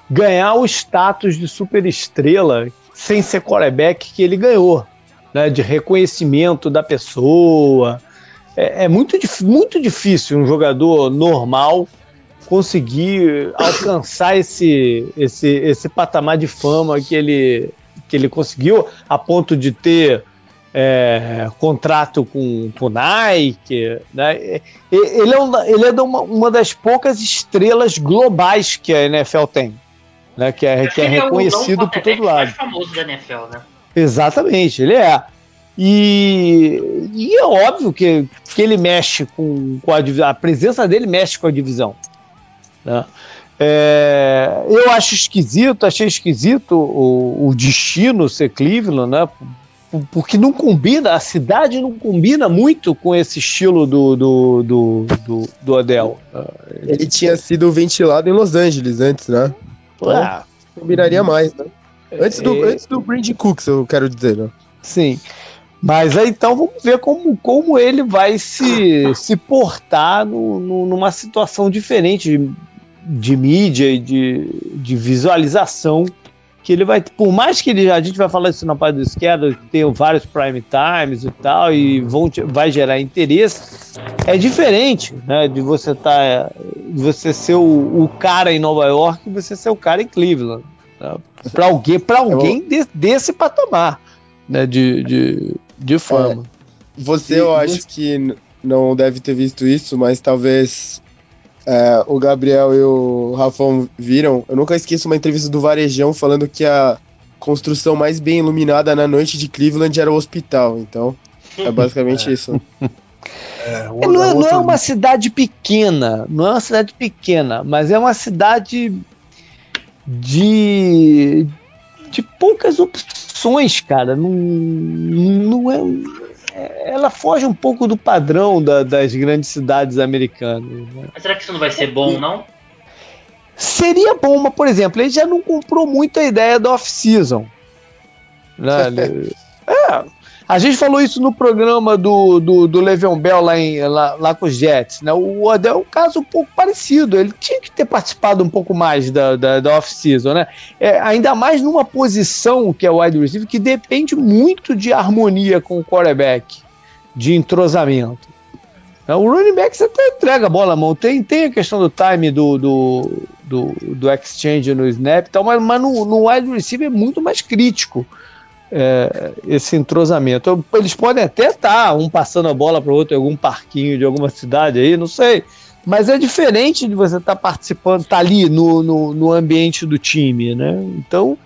ganhar o status de superestrela sem ser quarterback que ele ganhou, né, de reconhecimento da pessoa. É, é muito, muito difícil um jogador normal conseguir alcançar esse, esse, esse patamar de fama que ele, que ele conseguiu, a ponto de ter é, contrato com, com Nike. Né? Ele é, uma, ele é uma, uma das poucas estrelas globais que a NFL tem né? Que é, que é reconhecido é por todo lado. mais famoso da NFL, né? Exatamente, ele é. E, e é óbvio que, que ele mexe com, com a divisão, a presença dele mexe com a divisão. Né? É, eu acho esquisito, achei esquisito o, o, destino ser Cleveland, né? Porque não combina, a cidade não combina muito com esse estilo do, do, do, do, do Adele. Ele tinha sido ventilado em Los Angeles antes, né? Ah, combinaria mais, né? Antes do, é... antes do Brandon Cooks, eu quero dizer, né? Sim. Mas aí então vamos ver como, como ele vai se, se portar no, no, numa situação diferente de, de mídia e de, de visualização que ele vai, por mais que ele, a gente vai falar isso na parte do esquerda, tem vários prime times e tal, e vão, vai gerar interesse, é diferente, né, de você tá, de você ser o, o cara em Nova York e você ser o cara em Cleveland. Para alguém, pra alguém de, desse patamar né? de, de, de fama. É, você, e, eu acho que não deve ter visto isso, mas talvez é, o Gabriel e o Rafão viram. Eu nunca esqueço uma entrevista do Varejão falando que a construção mais bem iluminada na noite de Cleveland era o hospital. Então, é basicamente é. isso. É, é não, é, não é uma cidade pequena, não é uma cidade pequena, mas é uma cidade de, de poucas opções, cara. Não, não é, é ela foge um pouco do padrão da, das grandes cidades americanas. Né? Mas será que isso não vai ser bom, não? Seria bom, mas, por exemplo, ele já não comprou muito a ideia da off-season. Né? é, a gente falou isso no programa do, do, do Le'Veon Bell lá, em, lá, lá, com os Jets. Né? O Odell é um caso um pouco parecido. Ele tinha que ter participado um pouco mais da, da, da off-season. Né? É, ainda mais numa posição que é o wide receiver, que depende muito de harmonia com o quarterback, de entrosamento. Né? O running back você até entrega a bola à mão. Tem, tem a questão do time do, do, do, do exchange no snap e tal, mas, mas no, no wide receiver é muito mais crítico é, esse entrosamento. Eles podem até estar tá, um passando a bola para o outro em algum parquinho de alguma cidade aí, não sei. Mas é diferente de você estar tá participando, estar tá ali no, no, no, ambiente do time, né? Então,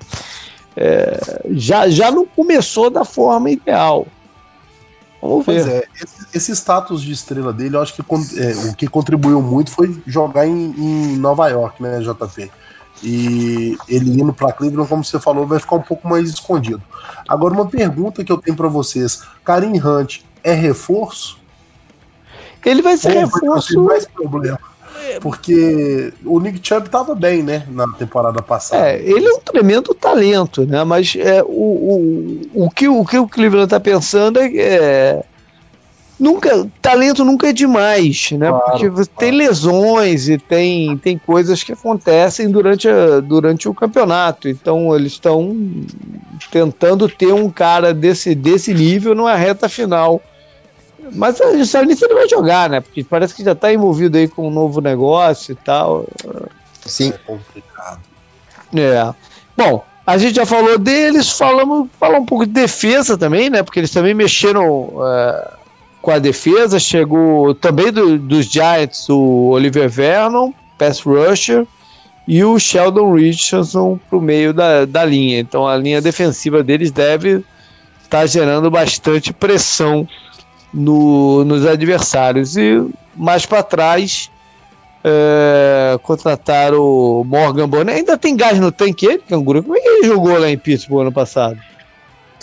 é, já, já não começou da forma ideal. Vamos ver. Pois é, esse, esse, status de estrela dele, eu acho que é, o que contribuiu muito foi jogar em, em Nova York, né, JP? E ele indo para Cleveland, como você falou, vai ficar um pouco mais escondido. Agora, uma pergunta que eu tenho para vocês: Karim Hunt é reforço? Ele vai ser Ou reforço. mais problema. Porque o Nick Chubb estava bem, né, na temporada passada. É, ele é um tremendo talento, né? Mas é, o, o, o, que, o que o Cleveland está pensando é, é nunca talento nunca é demais, né? Claro, Porque você claro. tem lesões e tem, tem coisas que acontecem durante, a, durante o campeonato. Então eles estão tentando ter um cara desse, desse nível numa reta final. Mas a gente sabe nem se ele vai jogar, né? Porque parece que já está envolvido aí com um novo negócio e tal. Sim. É complicado. É. Bom, a gente já falou deles, falamos, falar um pouco de defesa também, né? Porque eles também mexeram. Uh, com a defesa. Chegou também do, dos Giants o Oliver Vernon, pass rusher, e o Sheldon Richardson para o meio da, da linha. Então a linha defensiva deles deve estar tá gerando bastante pressão no, nos adversários. E mais para trás, é, contrataram o Morgan Bonner. Ainda tem gás no tanque ele, canguru. Como é que ele jogou lá em Pittsburgh ano passado?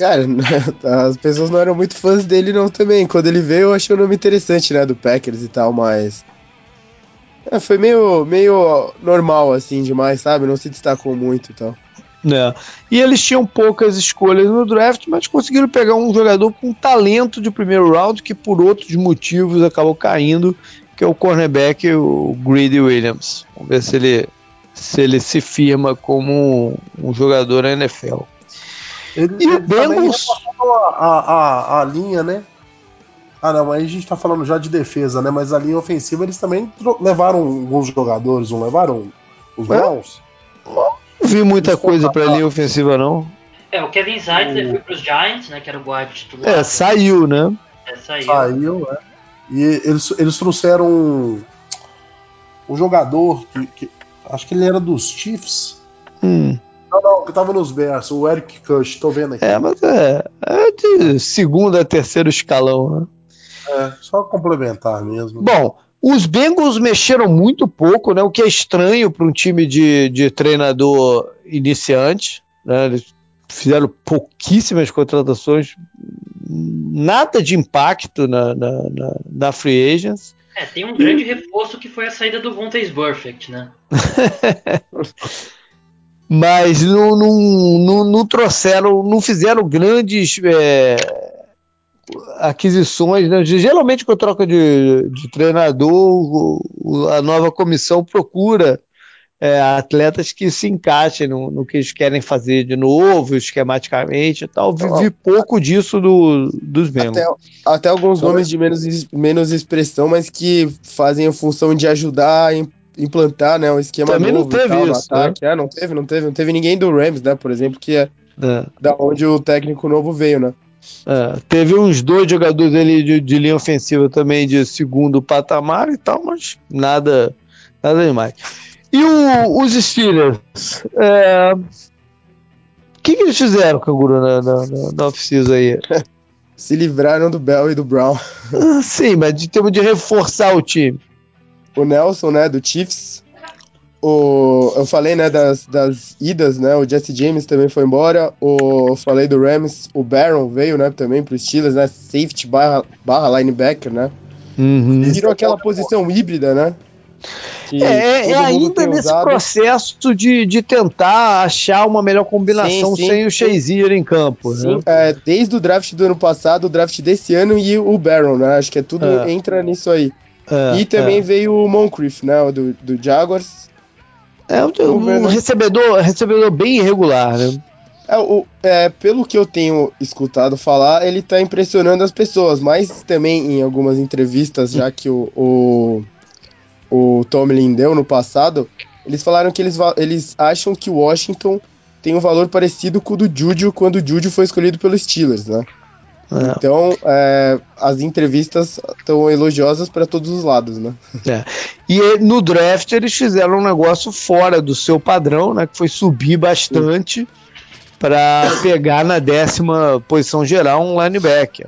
Cara, as pessoas não eram muito fãs dele não também. Quando ele veio, eu achei o nome interessante, né, do Packers e tal, mas é, foi meio, meio normal, assim, demais, sabe? Não se destacou muito e tal. É. E eles tinham poucas escolhas no draft, mas conseguiram pegar um jogador com talento de primeiro round que por outros motivos acabou caindo, que é o cornerback, o Greedy Williams. Vamos ver se ele se, ele se firma como um, um jogador na NFL. Ele, e o Bengals. A, a, a, linha, né? Ah, não, aí a gente tá falando já de defesa, né? Mas a linha ofensiva eles também levaram alguns jogadores, não levaram os Browns? Não vi muita eles coisa pra linha ofensiva, não. É, o Kevin Zeitler o... foi pros Giants, né? Que era o guarda titular. É, saiu, né? É, saiu. Saiu, é. E eles, eles trouxeram um, um jogador que, que, Acho que ele era dos Chiefs. Hum. Não, não, que tava nos Bears, o Eric Kush, tô vendo aqui. É, mas é, é de segundo a terceiro escalão, né? É, só complementar mesmo. Bom, os Bengals mexeram muito pouco, né? O que é estranho para um time de, de treinador iniciante, né? Eles fizeram pouquíssimas contratações, nada de impacto na, na, na, na free agents. É, tem um grande reforço que foi a saída do Vontaze Perfect, né? mas não, não, não, não trouxeram, não fizeram grandes é, aquisições. Né? Geralmente, com a troca de, de treinador, a nova comissão procura é, atletas que se encaixem no, no, que eles querem fazer de novo, esquematicamente e tal. Vi, pouco disso do, dos membros. Até, até alguns nomes de menos, menos expressão, mas que fazem a função de ajudar em implantar, né, um esquema Também novo não teve tal, isso, ataque. Né? É, não teve, não teve, não teve ninguém do Rams, né, por exemplo, que é, é. da onde o técnico novo veio, né? É, teve uns dois jogadores ali de, de, linha ofensiva também de segundo patamar e tal, mas nada, nada demais. E o, os Steelers? É, o que, que eles fizeram, Canguru, na, na, na, na aí? Se livraram do Bell e do Brown. Sim, mas de termos de reforçar o time. O Nelson, né, do Chiefs. O, eu falei, né, das, das idas, né, o Jesse James também foi embora. O, eu falei do Rams, o Barron veio, né, também pro Steelers, né, safety barra, barra linebacker, né. Uhum. Virou aquela posição híbrida, né. É, é ainda nesse usado. processo de, de tentar achar uma melhor combinação sim, sim, sem o Shazier em campo. Sim, né? é, desde o draft do ano passado, o draft desse ano e o Baron, né? Acho que é tudo é. entra nisso aí. É, e também é. veio o Moncrief, né? Do, do Jaguars. É um, um recebedor, recebedor bem irregular, né? É, o, é, pelo que eu tenho escutado falar, ele tá impressionando as pessoas, mas também em algumas entrevistas, já que o, o o Tomlin deu no passado, eles falaram que eles, eles acham que o Washington tem um valor parecido com o do Juju quando o Juju foi escolhido pelos Steelers, né? É. Então, é, as entrevistas estão elogiosas para todos os lados, né? É. E no draft eles fizeram um negócio fora do seu padrão, né? Que foi subir bastante para pegar na décima posição geral um linebacker.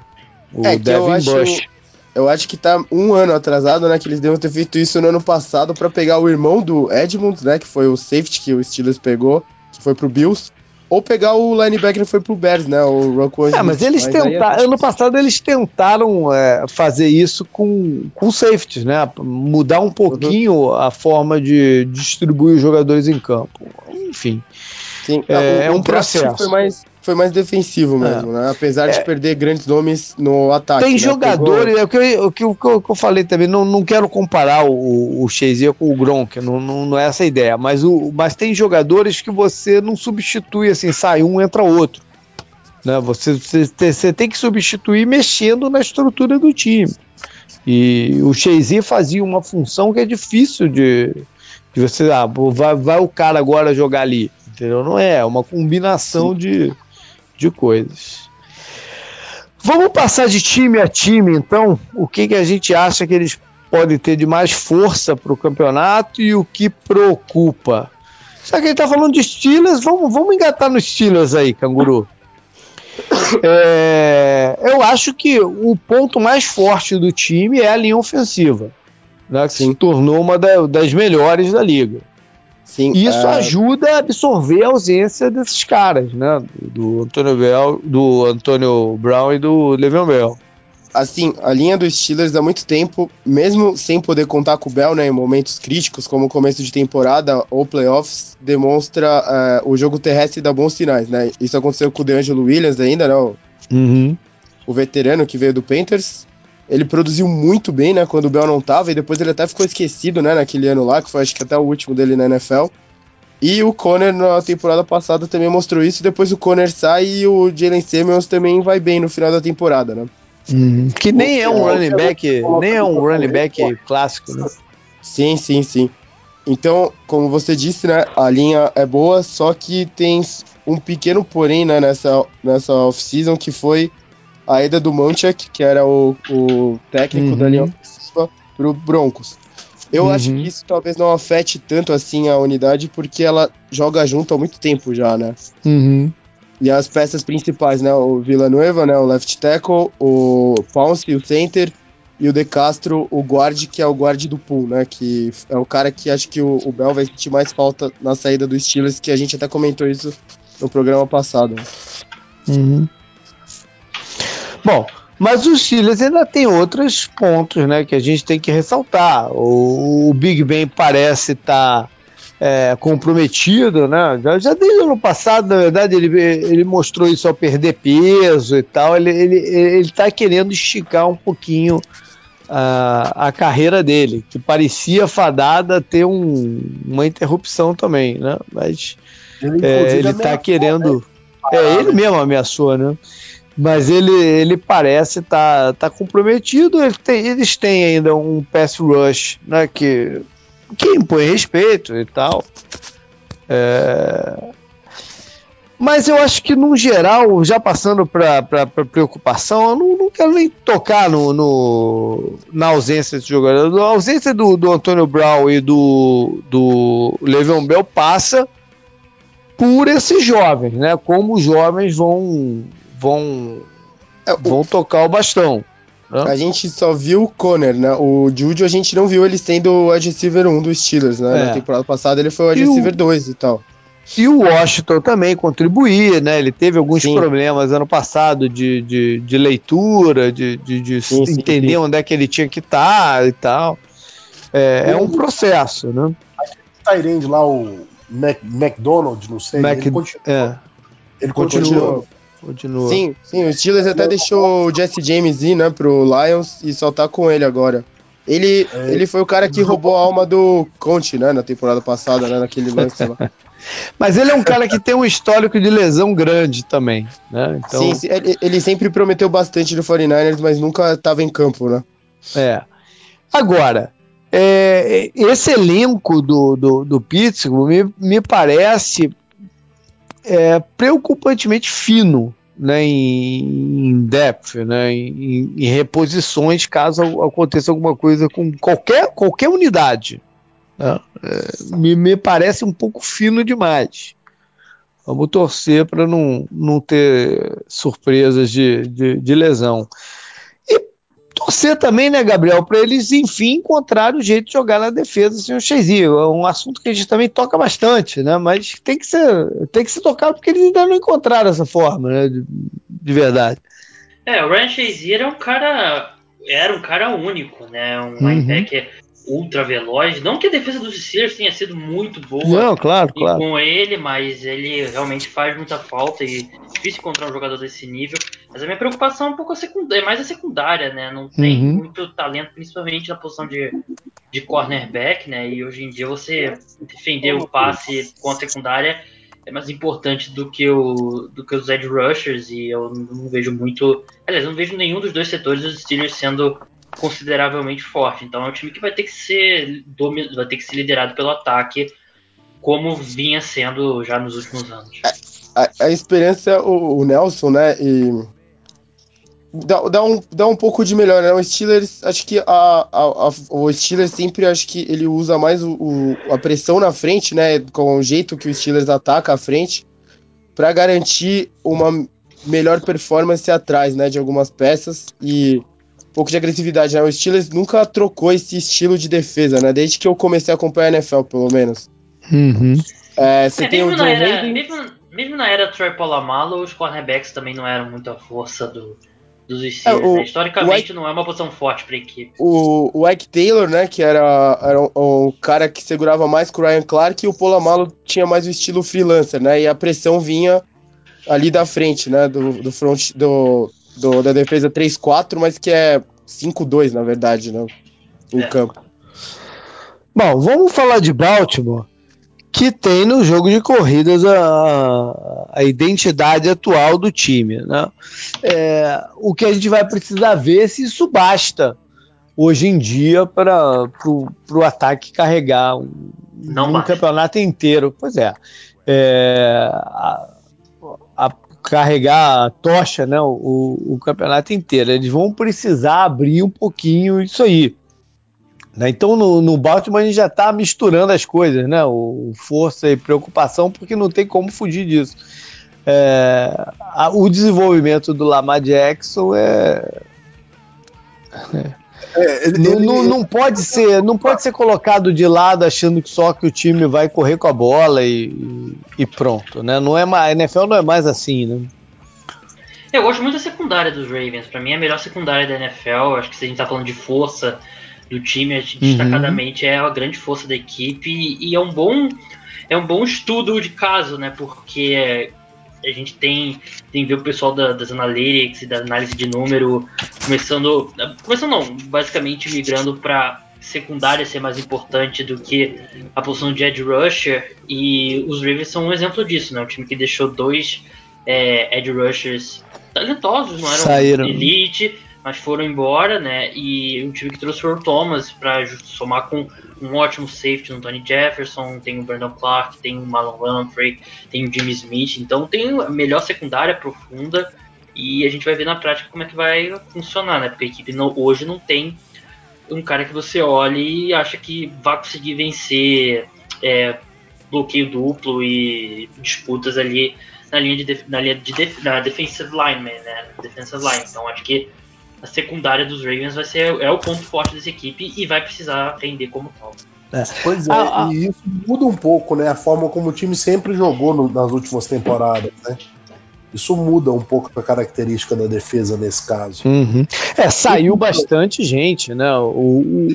O é, Devin Bush. Eu acho que tá um ano atrasado, né? Que eles deviam ter feito isso no ano passado para pegar o irmão do Edmund, né? Que foi o safety que o Steelers pegou, que foi pro Bills. Ou pegar o linebacker que foi pro Bears, né? O Rocco É, mas eles tentaram. É ano passado eles tentaram é, fazer isso com, com safeties, né? Mudar um pouquinho uhum. a forma de distribuir os jogadores em campo. Enfim. Sim, é, o, é um processo. Foi mais, foi mais defensivo mesmo, é. né? Apesar de é. perder grandes nomes no ataque. Tem né? jogadores, é o que, eu, o, que, o, que eu falei também, não, não quero comparar o, o Shazier com o Gronk, não, não, não, é essa a ideia, mas, o, mas tem jogadores que você não substitui assim, sai um, entra outro. Né? Você, você, você tem que substituir mexendo na estrutura do time. E o Shazier fazia uma função que é difícil de, de você, ah, vai, vai o cara agora jogar ali, entendeu? Não é, é uma combinação Sim. de de coisas. Vamos passar de time a time, então. O que, que a gente acha que eles podem ter de mais força para o campeonato e o que preocupa? Já que ele está falando de Steelers, vamos, vamos engatar nos Steelers aí, canguru. É, eu acho que o ponto mais forte do time é a linha ofensiva, né, que Sim. se tornou uma da, das melhores da liga. Sim, Isso é... ajuda a absorver a ausência desses caras, né? Do Antônio Bell, do Antônio Brown e do Le'Veon Bell. Assim, a linha dos Steelers há muito tempo, mesmo sem poder contar com o Bell, né, em momentos críticos, como o começo de temporada ou playoffs, demonstra uh, o jogo terrestre dá bons sinais, né? Isso aconteceu com o DeAngelo Williams ainda, né? O, uhum. o veterano que veio do Panthers. Ele produziu muito bem, né, quando o Bell não tava, e depois ele até ficou esquecido, né, naquele ano lá, que foi acho que até o último dele na NFL. E o Conner na temporada passada também mostrou isso, depois o Conner sai e o Jalen Samuels também vai bem no final da temporada, né? Hum, que nem é um running back, nem é um running back clássico, né? Sim, sim, sim. Então, como você disse, né, a linha é boa, só que tem um pequeno porém né, nessa, nessa off-season que foi a ida do Manchak, que era o, o técnico uhum. da linha ofensiva, pro Broncos. Eu uhum. acho que isso talvez não afete tanto assim a unidade, porque ela joga junto há muito tempo já, né? Uhum. E as peças principais, né? O Villanueva, né? O left tackle, o Pounce, o center, e o De Castro, o guard, que é o guard do pool, né? Que é o cara que acho que o, o Bell vai sentir mais falta na saída do Steelers, que a gente até comentou isso no programa passado. Uhum. Bom, mas o Steelers ainda tem outros pontos né, que a gente tem que ressaltar. O, o Big Ben parece estar tá, é, comprometido, né? Já, já desde o ano passado, na verdade, ele, ele mostrou isso ao perder peso e tal. Ele está ele, ele tá querendo esticar um pouquinho a, a carreira dele, que parecia fadada ter um, uma interrupção também, né? Mas ele, está é, querendo. Né? É, ele mesmo ameaçou, né? Mas ele, ele parece estar tá, tá comprometido. Ele tem, eles têm ainda um pass rush, né? Que que impõe respeito e tal. É... Mas eu acho que, no geral, já passando para preocupação, eu não, não, quero nem tocar no, no, na ausência desse jogador. A ausência do, do Antônio Brown e do, do Le'Veon Bell passa por esses jovens, né? Como os jovens vão, vão, é, vão tocar o bastão. Né? A gente só viu o Conner, né? O Juju a gente não viu ele sendo o wide receiver 1 dos Steelers, né? É. Na temporada passada ele foi o wide receiver 2 e tal. E o Washington também contribuía, né? Ele teve alguns sim. problemas ano passado de, de, de leitura, de, de, de sim, entender sim, onde é que ele tinha que estar e tal. É, é um processo, né? Tyrande lá, o Mac, McDonald, não sei. Mac, ele continua. É. Ele continua. Continua. Sim, sim, o Steelers até deixou o Jesse James ir, né, pro Lions e só tá com ele agora. Ele, é. ele foi o cara que roubou a alma do Conte, né, na temporada passada, né, naquele lance lá. Mas ele é um cara que tem um histórico de lesão grande também, né? Então... Sim, sim, ele sempre prometeu bastante no 49ers, mas nunca estava em campo, né? É. Agora, é, esse elenco do, do, do Pittsburgh me, me parece é, preocupantemente fino né, em, em depth, né, em, em, reposições caso aconteça alguma coisa com qualquer, qualquer unidade. Né? É, me, me parece um pouco fino demais. Vamos torcer para não, não ter surpresas de, de, de, lesão. Torcer também, né, Gabriel, para eles, enfim, encontrarem o jeito de jogar na defesa sem o Cheizinho. É um assunto que a gente também toca bastante, né? Mas tem que ser, tem que ser tocado porque eles ainda não encontraram essa forma, né? De, de verdade. É, o Ryan Shazier é um cara. Era um cara único, né? Um uhum. linebacker ultra veloz. Não que a defesa dos Steelers tenha sido muito boa Não, claro, claro. com ele, mas ele realmente faz muita falta e é difícil encontrar um jogador desse nível. Mas a minha preocupação é um pouco a secundária, é mais a secundária, né? Não tem uhum. muito talento, principalmente na posição de, de cornerback, né? E hoje em dia você defender o passe com a secundária é mais importante do que, o, do que os edge rushers e eu não vejo muito. Aliás, não vejo nenhum dos dois setores dos Steelers sendo consideravelmente forte. Então é um time que vai ter que ser vai ter que ser liderado pelo ataque, como vinha sendo já nos últimos anos. A, a, a esperança, o, o, Nelson, né? E dá, dá, um, dá um pouco de melhor, né? O Steelers, acho que a, a, a, o Steelers sempre acho que ele usa mais o, o, a pressão na frente, né? Com o jeito que o Steelers ataca à frente, para garantir uma melhor performance atrás, né? De algumas peças e pouco de agressividade, né? O Steelers nunca trocou esse estilo de defesa, né? Desde que eu comecei a acompanhar a NFL, pelo menos. Uhum. É, você é, tem o John era, mesmo, mesmo, na era Troy Polamalu, os cornerbacks também não eram muito a força do, dos Steelers. É, o, né? Historicamente, não é uma posição forte para equipe. O, o Ike Taylor, né, que era, era um, um, cara que segurava mais com o Ryan Clark, e o Polamalu tinha mais o estilo freelancer, né? E a pressão vinha ali da frente, né? Do, do front do, do, da defesa 3-4, mas que é 5-2, na verdade, né? Em é. campo. Bom, vamos falar de Baltimore, que tem no jogo de corridas a, a identidade atual do time. Né? É, o que a gente vai precisar ver é se isso basta hoje em dia para o ataque carregar um, um campeonato inteiro. Pois é. é a, a carregar a tocha, né, o, o, campeonato inteiro. Eles vão precisar abrir um pouquinho isso aí. Né? Então no, no Baltimore a gente já está misturando as coisas, né? O, força e preocupação, porque não tem como fugir disso. É, a, o desenvolvimento do Lamar Jackson é, é é, ele, não, não, não, pode ser, não pode ser colocado de lado achando que só que o time vai correr com a bola e, e pronto, né? Não é mais, a NFL não é mais assim, né? Eu gosto muito da secundária dos Ravens. Para mim é a melhor secundária da NFL. Acho que se a gente tá falando de força do time, uhum. destacadamente é a grande força da equipe e é um bom é um bom estudo de caso, né? Porque a gente tem, tem ver o pessoal da, das analytics e da análise de número começando. Começando não, basicamente migrando para secundária ser mais importante do que a posição de edge rusher. E os Ravens são um exemplo disso, né? Um time que deixou dois é, edge rushers talentosos, não eram Saíram. elite, mas foram embora, né? E o time que trouxe o Thomas para somar com um ótimo safety no Tony Jefferson, tem o Brandon Clark, tem o Marlon Humphrey, tem o Jimmy Smith, então tem a melhor secundária profunda e a gente vai ver na prática como é que vai funcionar, né? Porque a equipe não, hoje não tem um cara que você olhe e acha que vai conseguir vencer é, bloqueio duplo e disputas ali na linha de, na linha de def, na defensive lineman, né? Defensive line. Então acho que a secundária dos Ravens vai ser é o ponto forte dessa equipe e vai precisar render como tal. É. Pois é, ah, ah. e isso muda um pouco, né? A forma como o time sempre jogou no, nas últimas temporadas, né? Isso muda um pouco a característica da defesa nesse caso. Uhum. É, saiu bastante gente, né? O,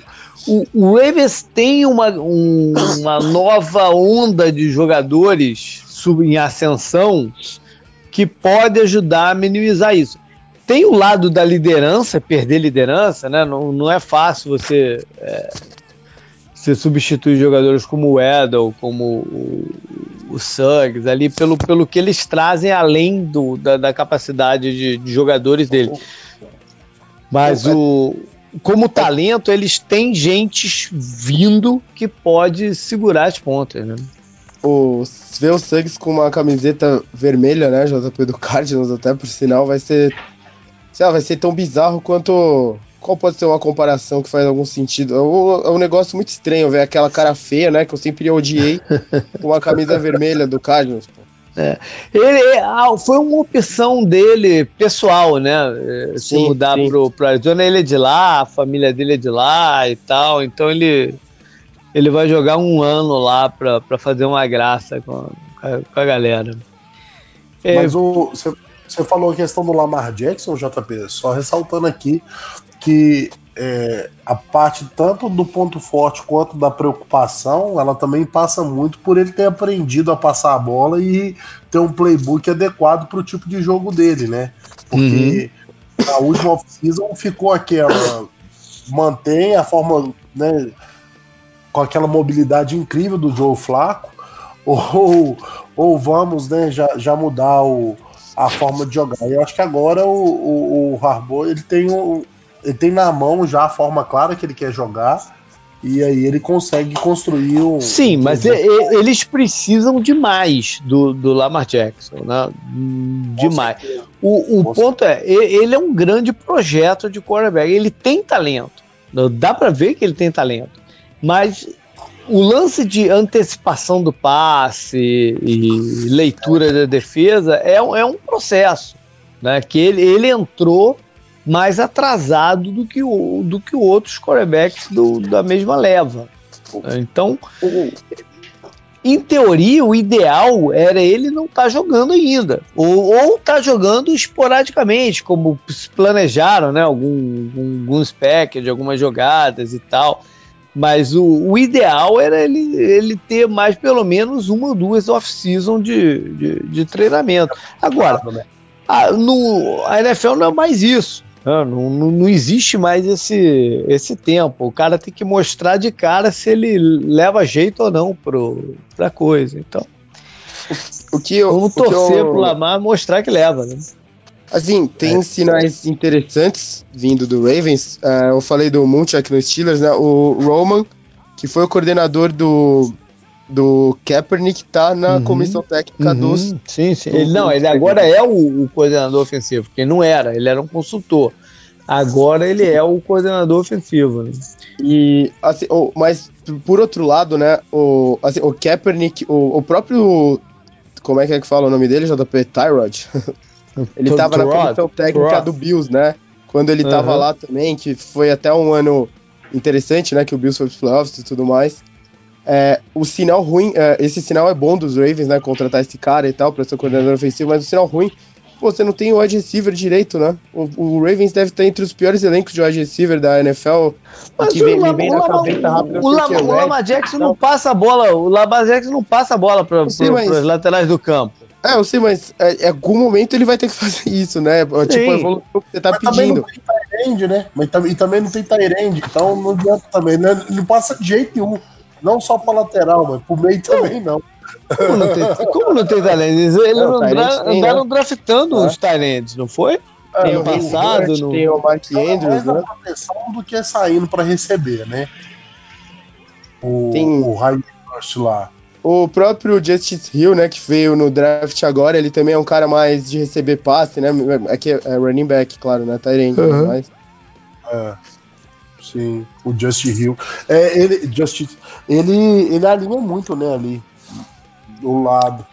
o, o Ravens tem uma, um, uma nova onda de jogadores sub, em ascensão que pode ajudar a minimizar isso. Tem o lado da liderança, perder liderança, né? Não, não é fácil você, é, você substituir jogadores como o Edel, como o, o Suggs, ali, pelo, pelo que eles trazem além do, da, da capacidade de, de, jogadores dele. Mas o, como talento, eles têm gente vindo que pode segurar as pontas, né? O, ver o Suggs com uma camiseta vermelha, né, JP do Cardinals, até por sinal, vai ser sei lá, vai ser tão bizarro quanto. Qual pode ser uma comparação que faz algum sentido? É um, é um negócio muito estranho ver aquela cara feia, né? Que eu sempre odiei, com a camisa vermelha do Cardinals. Pô. É. Ele ah, foi uma opção dele pessoal, né? É, se sim, mudar sim. pro, pro Arizona, ele é de lá, a família dele é de lá e tal, então ele ele vai jogar um ano lá para fazer uma graça com, com a galera. É, Mas o, você você falou a questão do Lamar Jackson, JP, só ressaltando aqui que é, a parte tanto do ponto forte quanto da preocupação, ela também passa muito por ele ter aprendido a passar a bola e ter um playbook adequado para o tipo de jogo dele, né? Porque uhum. na última off-season ficou aquela. mantém a forma, né? Com aquela mobilidade incrível do Joe Flaco, ou, ou vamos, né, já, já mudar o a forma de jogar. Eu acho que agora o, o, o Harbour ele tem, o, ele tem na mão já a forma clara que ele quer jogar. E aí ele consegue construir um. Sim, mas eles precisam demais do, do Lamar Jackson, né? Demais. O, o ponto é, ele é um grande projeto de quarterback. Ele tem talento. Dá para ver que ele tem talento. Mas o lance de antecipação do passe e leitura da defesa é, é um processo, né? Que ele, ele entrou mais atrasado do que, o, do que outros quarterbacks do, da mesma leva. Então, em teoria, o ideal era ele não estar tá jogando ainda, ou estar tá jogando esporadicamente, como planejaram, né? Algum, alguns packages, algumas jogadas e tal. Mas o, o, ideal era ele, ele ter mais pelo menos uma ou duas off-season de, de, de, treinamento. Agora, a, no, a NFL não é mais isso. Né? Não, não, não, existe mais esse, esse tempo. O cara tem que mostrar de cara se ele leva jeito ou não para a coisa. Então, o que eu, vamos torcer eu... pro Lamar mostrar que leva. Né? Assim, tem é. sinais interessantes vindo do Ravens. Uh, eu falei do Munchak no Steelers, né? O Roman, que foi o coordenador do, do Kaepernick, tá na uhum, comissão técnica uhum, dos. Sim, sim. Do, ele, não, ele agora é o, o, coordenador ofensivo, porque não era, ele era um consultor. Agora ele é o coordenador ofensivo. Né? E, assim, oh, mas por outro lado, né, o, assim, o Kaepernick, o, o próprio. Como é que é que fala o nome dele, JP? Tyrod? Ele estava na comissão técnica do Bills, né? Quando ele estava lá também, que foi até um ano interessante, né? Que o Bills foi pros playoffs e tudo mais. É, o sinal ruim, é, esse sinal é bom dos Ravens, né? Contratar esse cara e tal, para ser coordenador ofensivo, mas o sinal ruim, pô, você não tem o wide receiver direito, né? O, o, Ravens deve estar entre os piores elencos de wide receiver da NFL. Mas que vem, vem na cabeça rápido. O, Lama, o Lama Jackson não passa a bola, o Lama Jackson não passa a bola para os laterais do campo. É, eu sei, mas é, em algum momento ele vai ter que fazer isso, né? Tipo, a evolução que você tá mas pedindo. Também não tem Tyrande, né? Mas e também não tem Tyrande, então não adianta também. Né? Não passa de jeito nenhum. Não só pra lateral, mas pro meio também não. Como não tem, como não tem Tyrande? Eles não, dra, andaram draftando é. os Tyrands, não foi? É, ano passado. no... Tem o Mark então, Andrews, né? proteção do que é saindo para receber, né? O, tem... o High lá. O próprio Justice Hill, né, que veio no draft agora, ele também é um cara mais de receber passe, né? Aqui é, é running back, claro, né? Tyrant, uhum. mas... É. Sim, o Justice Hill. É, ele, Justice, ele, ele alinha muito, né, ali do lado.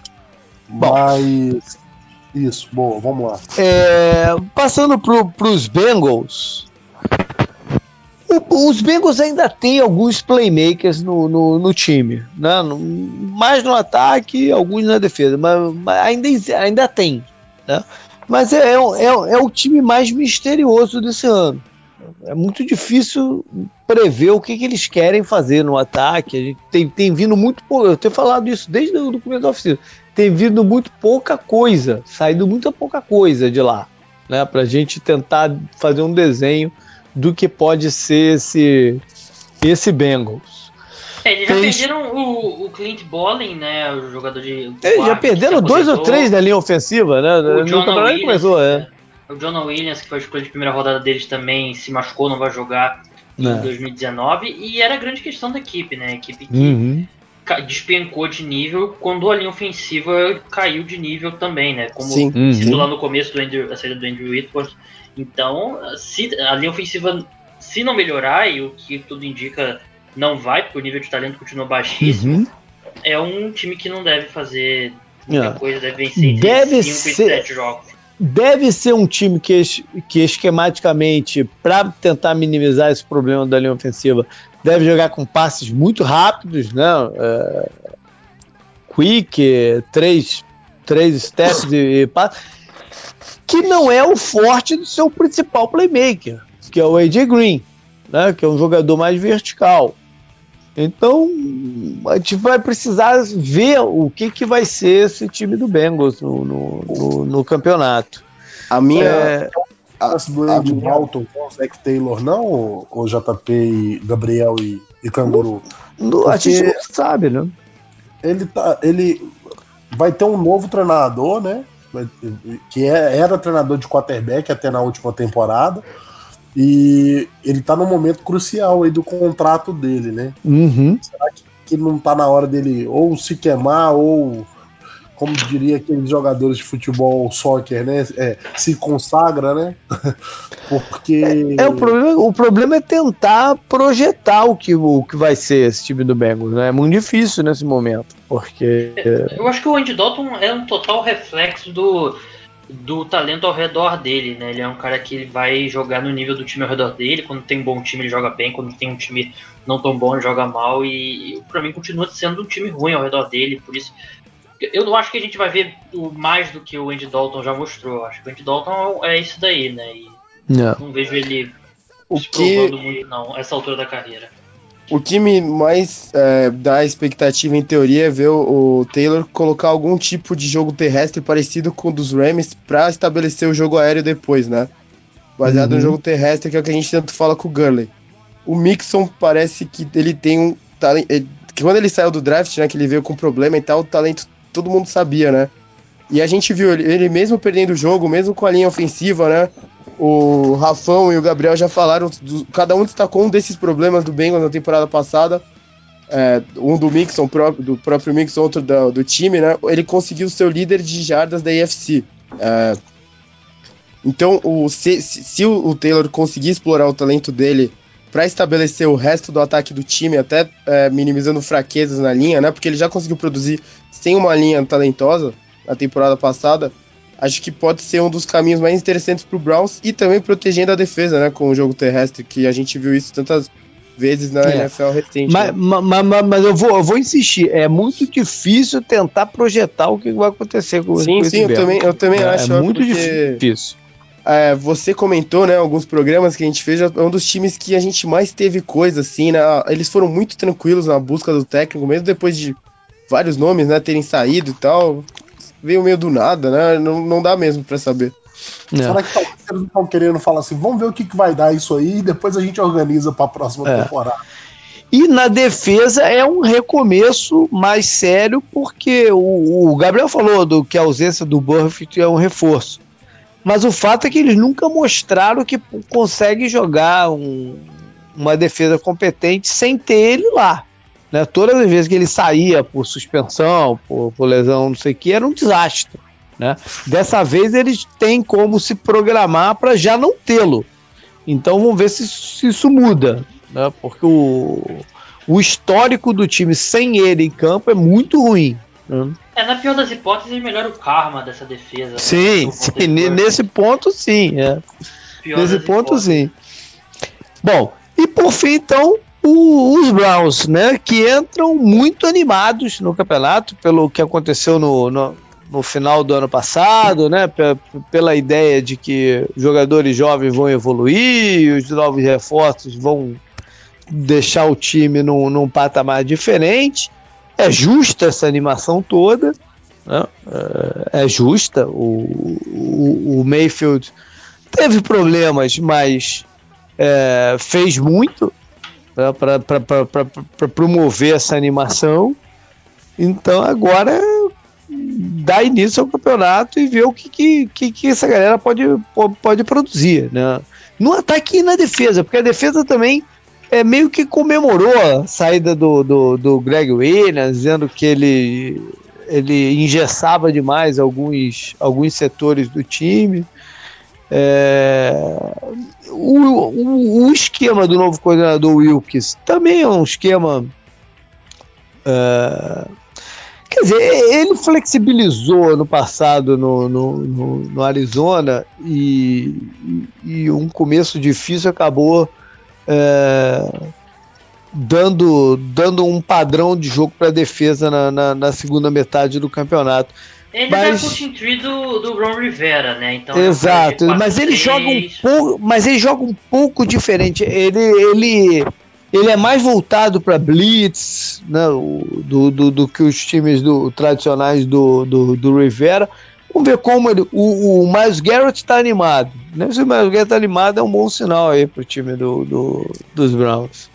Bom, Mas. Isso, boa, vamos lá. É, passando para os Bengals. Os Bengals ainda tem alguns playmakers no, no, no time, né? No, mais no ataque, alguns na defesa, mas, mas ainda, ainda tem. Né? Mas é, é, é, é o time mais misterioso desse ano é muito difícil prever o que, que, eles querem fazer no ataque. A gente tem, tem vindo muito pouco. Eu tenho falado isso desde o começo da oficina. Tem vindo muito pouca coisa, saído muita pouca coisa de lá, né? Para a gente tentar fazer um desenho do que pode ser esse, esse Bengals. É, eles já perderam o, o, Clint Bolling, né? O jogador de. É, já perderam dois ou três na linha ofensiva, né? O John Williams, começou, é. O John Williams, que foi a escolha de primeira rodada deles também, se machucou, não vai jogar em é. 2019. E era a grande questão da equipe, né? A equipe que uhum. despencou de nível quando a linha ofensiva caiu de nível também, né? Como Sim. Uhum. lá no começo do Andrew, da saída do Andrew Whitworth. Então, se a linha ofensiva, se não melhorar, e o que tudo indica não vai, porque o nível de talento continua baixíssimo, uhum. é um time que não deve fazer muita é. coisa, deve vencer entre deve 5 ser... e 7 jogos deve ser um time que, que esquematicamente, para tentar minimizar esse problema da linha ofensiva, deve jogar com passes muito rápidos, né? É, quick, três, três steps e passes, que não é o forte do seu principal playmaker, que é o AJ Green, né? Que é um jogador mais vertical. Então, a gente vai precisar ver o que, que vai ser esse time do Bengals no, no, no, no campeonato. A minha. É, a, do Andy Dalton com o Zach Taylor, não? Ou, JP e Gabriel e, e Canguru? No, a gente não sabe, né? Ele, tá, ele vai ter um novo treinador, né? Que é, era treinador de quarterback até na última temporada. E ele tá num momento crucial aí do contrato dele, né? Uhum. Será que, que não tá na hora dele ou se queimar ou como diria aqueles jogadores de futebol, soccer, né? É, se consagra, né? Porque. É, é, o, problema, o problema é tentar projetar o que, o que vai ser esse time do Bengals, né? É muito difícil nesse momento, porque. Eu acho que o Andy Dalton é um total reflexo do do talento ao redor dele, né? Ele é um cara que vai jogar no nível do time ao redor dele. Quando tem um bom time, ele joga bem. Quando tem um time não tão bom, ele joga mal. E, para mim continua sendo um time ruim ao redor dele. Por isso, eu não acho que a gente vai ver o mais do que o Andy Dalton já mostrou. Eu acho que o Andy Dalton é isso daí, né? E não. não vejo ele o se que... provando muito, não, essa altura da carreira. O que me mais é, dá expectativa, em teoria, é ver o, o, Taylor colocar algum tipo de jogo terrestre parecido com o dos Rams para estabelecer o jogo aéreo depois, né? Baseado uhum. no jogo terrestre, que é o que a gente tanto fala com o Gurley. O Mixon parece que ele tem um talento. Que quando ele saiu do draft, né? Que ele veio com problema e tal, o talento todo mundo sabia, né? E a gente viu ele, ele mesmo perdendo o jogo, mesmo com a linha ofensiva, né? O Rafão e o Gabriel já falaram, do, cada um destacou um desses problemas do Bengals na temporada passada. É, um do Mixon, do próprio Mixon, outro do, do time, né? Ele conseguiu ser o líder de jardas da AFC. É, então, o, se, se o Taylor conseguir explorar o talento dele para estabelecer o resto do ataque do time, até é, minimizando fraquezas na linha, né? Porque ele já conseguiu produzir sem uma linha talentosa na temporada passada, acho que pode ser um dos caminhos mais interessantes para o Browns e também protegendo a defesa, né, com o jogo terrestre, que a gente viu isso tantas vezes na é. NFL recente. Mas, né? mas, mas, mas, eu, vou, eu vou insistir, é muito difícil tentar projetar o que vai acontecer com, sim, com sim, eu também, eu também é, acho. É muito difícil. É, você comentou, né, alguns programas que a gente fez, é um dos times que a gente mais teve coisa, assim, né, eles foram muito tranquilos na busca do técnico, mesmo depois de vários nomes, né, terem saído e tal. Veio meio do nada, né? Não, não dá mesmo para saber. É. Será que talvez eles estão querendo falar assim, vamos ver o que, que vai dar isso aí e depois a gente organiza para a próxima é. temporada? E na defesa é um recomeço mais sério, porque o, o Gabriel falou do que a ausência do Burfitt é um reforço. Mas o fato é que eles nunca mostraram que conseguem jogar um, uma defesa competente sem ter ele lá. Né? Todas as vezes que ele saía por suspensão, por, por lesão, não sei o que, era um desastre. Né? Dessa vez eles têm como se programar para já não tê-lo. Então vamos ver se, se isso muda. Né? Porque o, o histórico do time sem ele em campo é muito ruim. Né? É, na pior das hipóteses, melhora o karma dessa defesa. Sim, né? sim nesse ponto sim. É. Nesse ponto hipóteses. sim. Bom, e por fim, então, o, os Browns, né, que entram muito animados no campeonato pelo que aconteceu no, no, no final do ano passado, né, pela ideia de que jogadores jovens vão evoluir, os novos reforços vão deixar o time num, num patamar diferente. É justa essa animação toda, né? é, é justa. O, o, o Mayfield teve problemas, mas é, fez muito né, para promover essa animação. Então agora dá início ao campeonato e ver o que, que, que essa galera pode, pode produzir. Né? No ataque e na defesa, porque a defesa também é, meio que comemorou a saída do, do, do Greg Williams, dizendo que ele, ele engessava demais alguns, alguns setores do time. É, o, o, o, esquema do novo coordenador Wilkes também é um esquema. É, quer dizer, ele flexibilizou no passado no, no, no, no Arizona e, e, um começo difícil acabou é, dando, dando um padrão de jogo para a defesa na, na, na segunda metade do campeonato. Ele mas... é coaching tree do, do Ron Rivera, né? Então, Exato, mas ele joga um pouco, mas ele joga um pouco diferente. Ele, ele, ele é mais voltado para blitz, né? do, do, do, que os times do, tradicionais do, do, do Rivera. Vamos ver como ele, o, o Miles Garrett está animado. Né? Se o Miles Garrett está animado, é um bom sinal aí para o time do, do, dos Browns.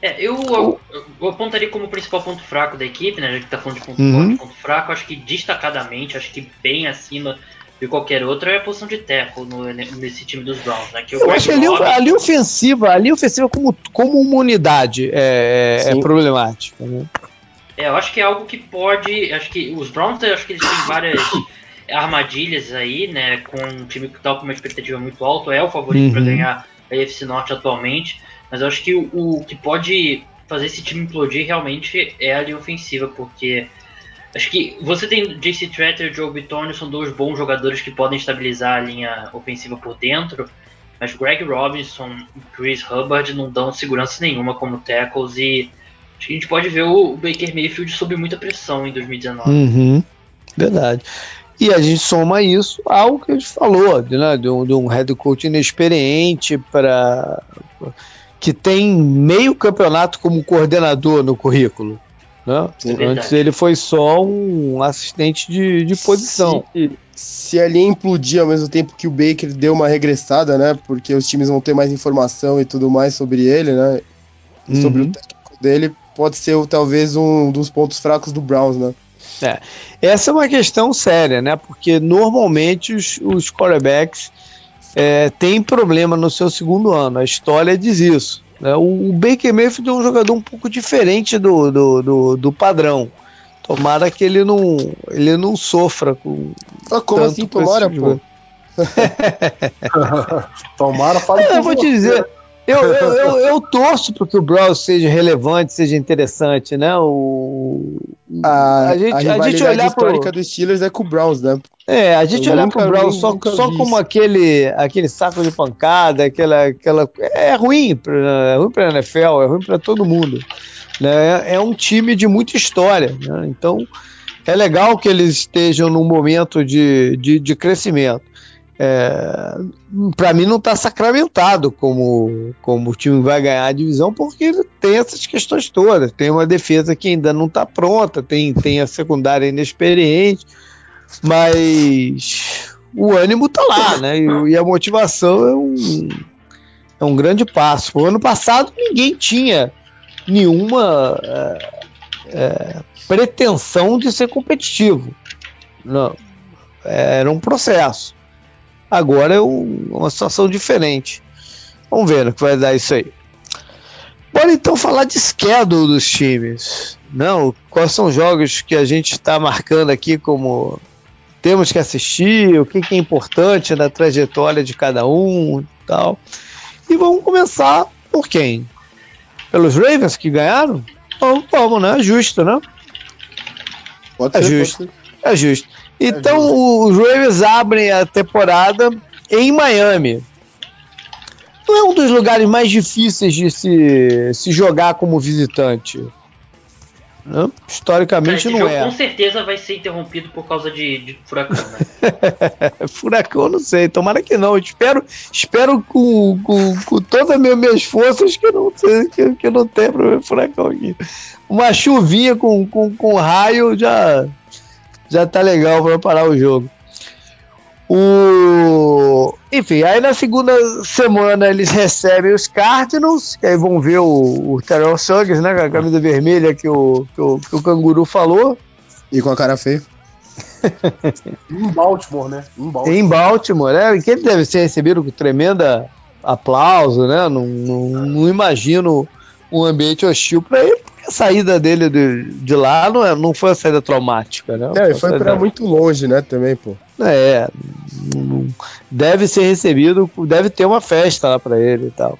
É, eu, eu, eu, apontaria como principal ponto fraco da equipe, né? Já que tá falando de ponto uhum. forte, ponto fraco, acho que destacadamente, acho que bem acima de qualquer outro é a posição de tackle no, nesse time dos Browns, né? Que eu acho que ali, ali ofensiva, ali ofensiva como, como uma unidade é, é, é problemática. Né? É, eu acho que é algo que pode. Acho que os Browns, acho que eles têm várias armadilhas aí, né? Com um time que tá com uma expectativa muito alta, é o favorito uhum. para ganhar a AFC Norte atualmente. Mas eu acho que o, o que pode fazer esse time implodir realmente é a linha ofensiva, porque acho que você tem JC Tretter e Joe Bitonio, são dois bons jogadores que podem estabilizar a linha ofensiva por dentro, mas Greg Robinson e Chris Hubbard não dão segurança nenhuma como tackles e acho que a gente pode ver o Baker Mayfield sob muita pressão em 2019. Uhum, verdade. E a gente soma isso ao que a gente falou, né, de, um, de um head coach inexperiente para que tem meio campeonato como coordenador no currículo. Né? É Antes ele foi só um assistente de, de posição. Se, se a linha implodir ao mesmo tempo que o Baker deu uma regressada, né? Porque os times vão ter mais informação e tudo mais sobre ele, né? Uhum. Sobre o técnico dele, pode ser talvez um dos pontos fracos do Browns, né? É. Essa é uma questão séria, né? Porque normalmente os, os quarterbacks é, tem problema no seu segundo ano. A história diz isso. Né? O, o Baker Mayfield é um jogador um pouco diferente do, do, do, do padrão. Tomara que ele não, ele não sofra com. Ah, como assim, tomara, pô? tomara, fala é, Eu vou te dizer, eu, eu, eu, eu torço para que o Browns seja relevante, seja interessante, né? O, a, a, gente, a, a gente olhar histórica pro... dos Steelers é com o Browns, né? É, a gente eu olhar para o Browns só, só como aquele, aquele saco de pancada, aquela, aquela é ruim para é ruim para NFL, é ruim para todo mundo. Né? É um time de muita história, né? então é legal que eles estejam num momento de, de, de crescimento é, para mim não está sacramentado como, como o time vai ganhar a divisão, porque tem essas questões todas. Tem uma defesa que ainda não está pronta, tem, tem a secundária inexperiente, mas o ânimo está lá, né? E, e, a motivação é um, é um grande passo. O ano passado ninguém tinha nenhuma é, é, pretensão de ser competitivo. Não, era um processo. Agora é um, uma situação diferente. Vamos ver no que vai dar isso aí. Bora então falar de schedule dos times. Não, quais são os jogos que a gente está marcando aqui como temos que assistir, o que, que é importante na trajetória de cada um e tal. E vamos começar por quem? Pelos Ravens que ganharam? Vamos, vamos né? É justo, né? Pode é ser, justo. É justo. Então, é os Ravens abrem a temporada em Miami. Não é um dos lugares mais difíceis de se, se jogar como visitante. Né? Historicamente não é. Com certeza vai ser interrompido por causa de, de furacão, né? furacão, não sei. Tomara que não. espero, espero com, com, com todas as minhas forças que não, que, que não tenha problema furacão aqui. Uma chuvinha com, com, com raio já, já tá legal para parar o jogo. O... Enfim, aí na segunda semana eles recebem os Cardinals, que aí vão ver o, o Terrell Suggs, né, com a camisa vermelha que o, que o, que o Canguru falou. E com a cara feia. em Baltimore, né? Em Baltimore. Em Baltimore, né? Que ele deve ser recebido com tremenda aplauso, né? Não, não, não imagino um ambiente hostil para ele, porque a saída dele de, de lá não, é, não foi uma saída traumática, né? É, foi para muito longe, né, também, pô. É, deve ser recebido, deve ter uma festa lá para ele e tal.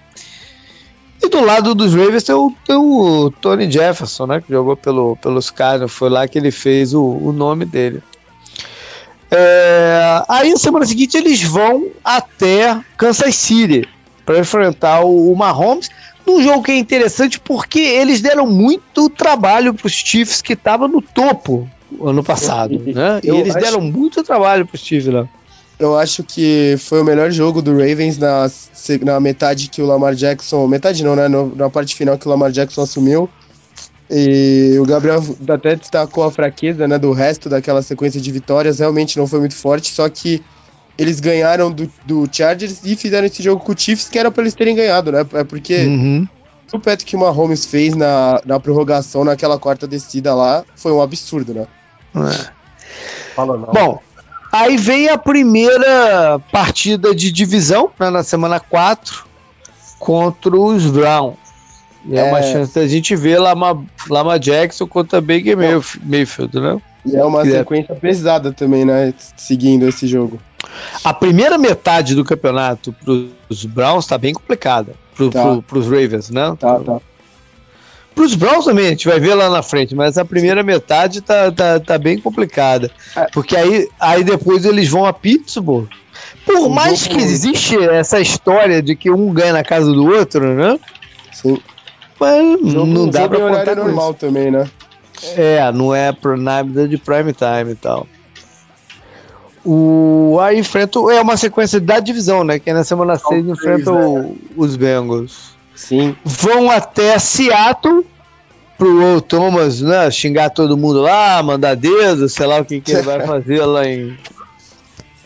E do lado dos Ravens tem o, tem o Tony Jefferson, né, que jogou pelo, pelos Cardinals, foi lá que ele fez o, o nome dele. É, aí na semana seguinte eles vão até Kansas City para enfrentar o, o Mahomes num jogo que é interessante porque eles deram muito trabalho para os Chiefs que estavam no topo ano passado, né? E eles acho... deram muito trabalho pro Steve lá. Eu acho que foi o melhor jogo do Ravens na, na metade que o Lamar Jackson. Metade não, né? Na parte final que o Lamar Jackson assumiu. E o Gabriel até destacou a fraqueza né, do resto daquela sequência de vitórias. Realmente não foi muito forte, só que eles ganharam do, do Chargers e fizeram esse jogo com o Chiefs, que era para eles terem ganhado, né? É porque uhum. o Patrick Mahomes fez na, na prorrogação naquela quarta descida lá foi um absurdo, né? É. Fala não. Bom, aí vem a primeira partida de divisão né, na semana 4 contra os Browns. E é, é uma chance da gente ver Lama, Lama Jackson contra Baker Mayfield, né? E é uma que é sequência é... pesada também, né? Seguindo esse jogo. A primeira metade do campeonato para os Browns está bem complicada. Para tá. pro, os Ravens, né? Tá, tá. Para os Browns também, a gente vai ver lá na frente, mas a primeira metade tá, tá, tá bem complicada. É. Porque aí, aí depois eles vão a Pittsburgh. Por mais que existe essa história de que um ganha na casa do outro, né? Sim. Mas jogo, não dá para contar normal isso. também, né? É, não é nada de prime time e tal. O, aí enfrenta. É uma sequência da divisão, né? Que é na semana 6 enfrenta é. os Bengals. Sim. Vão até Seattle pro Thomas, né, xingar todo mundo lá, mandar dedo, sei lá o que, que ele vai fazer lá em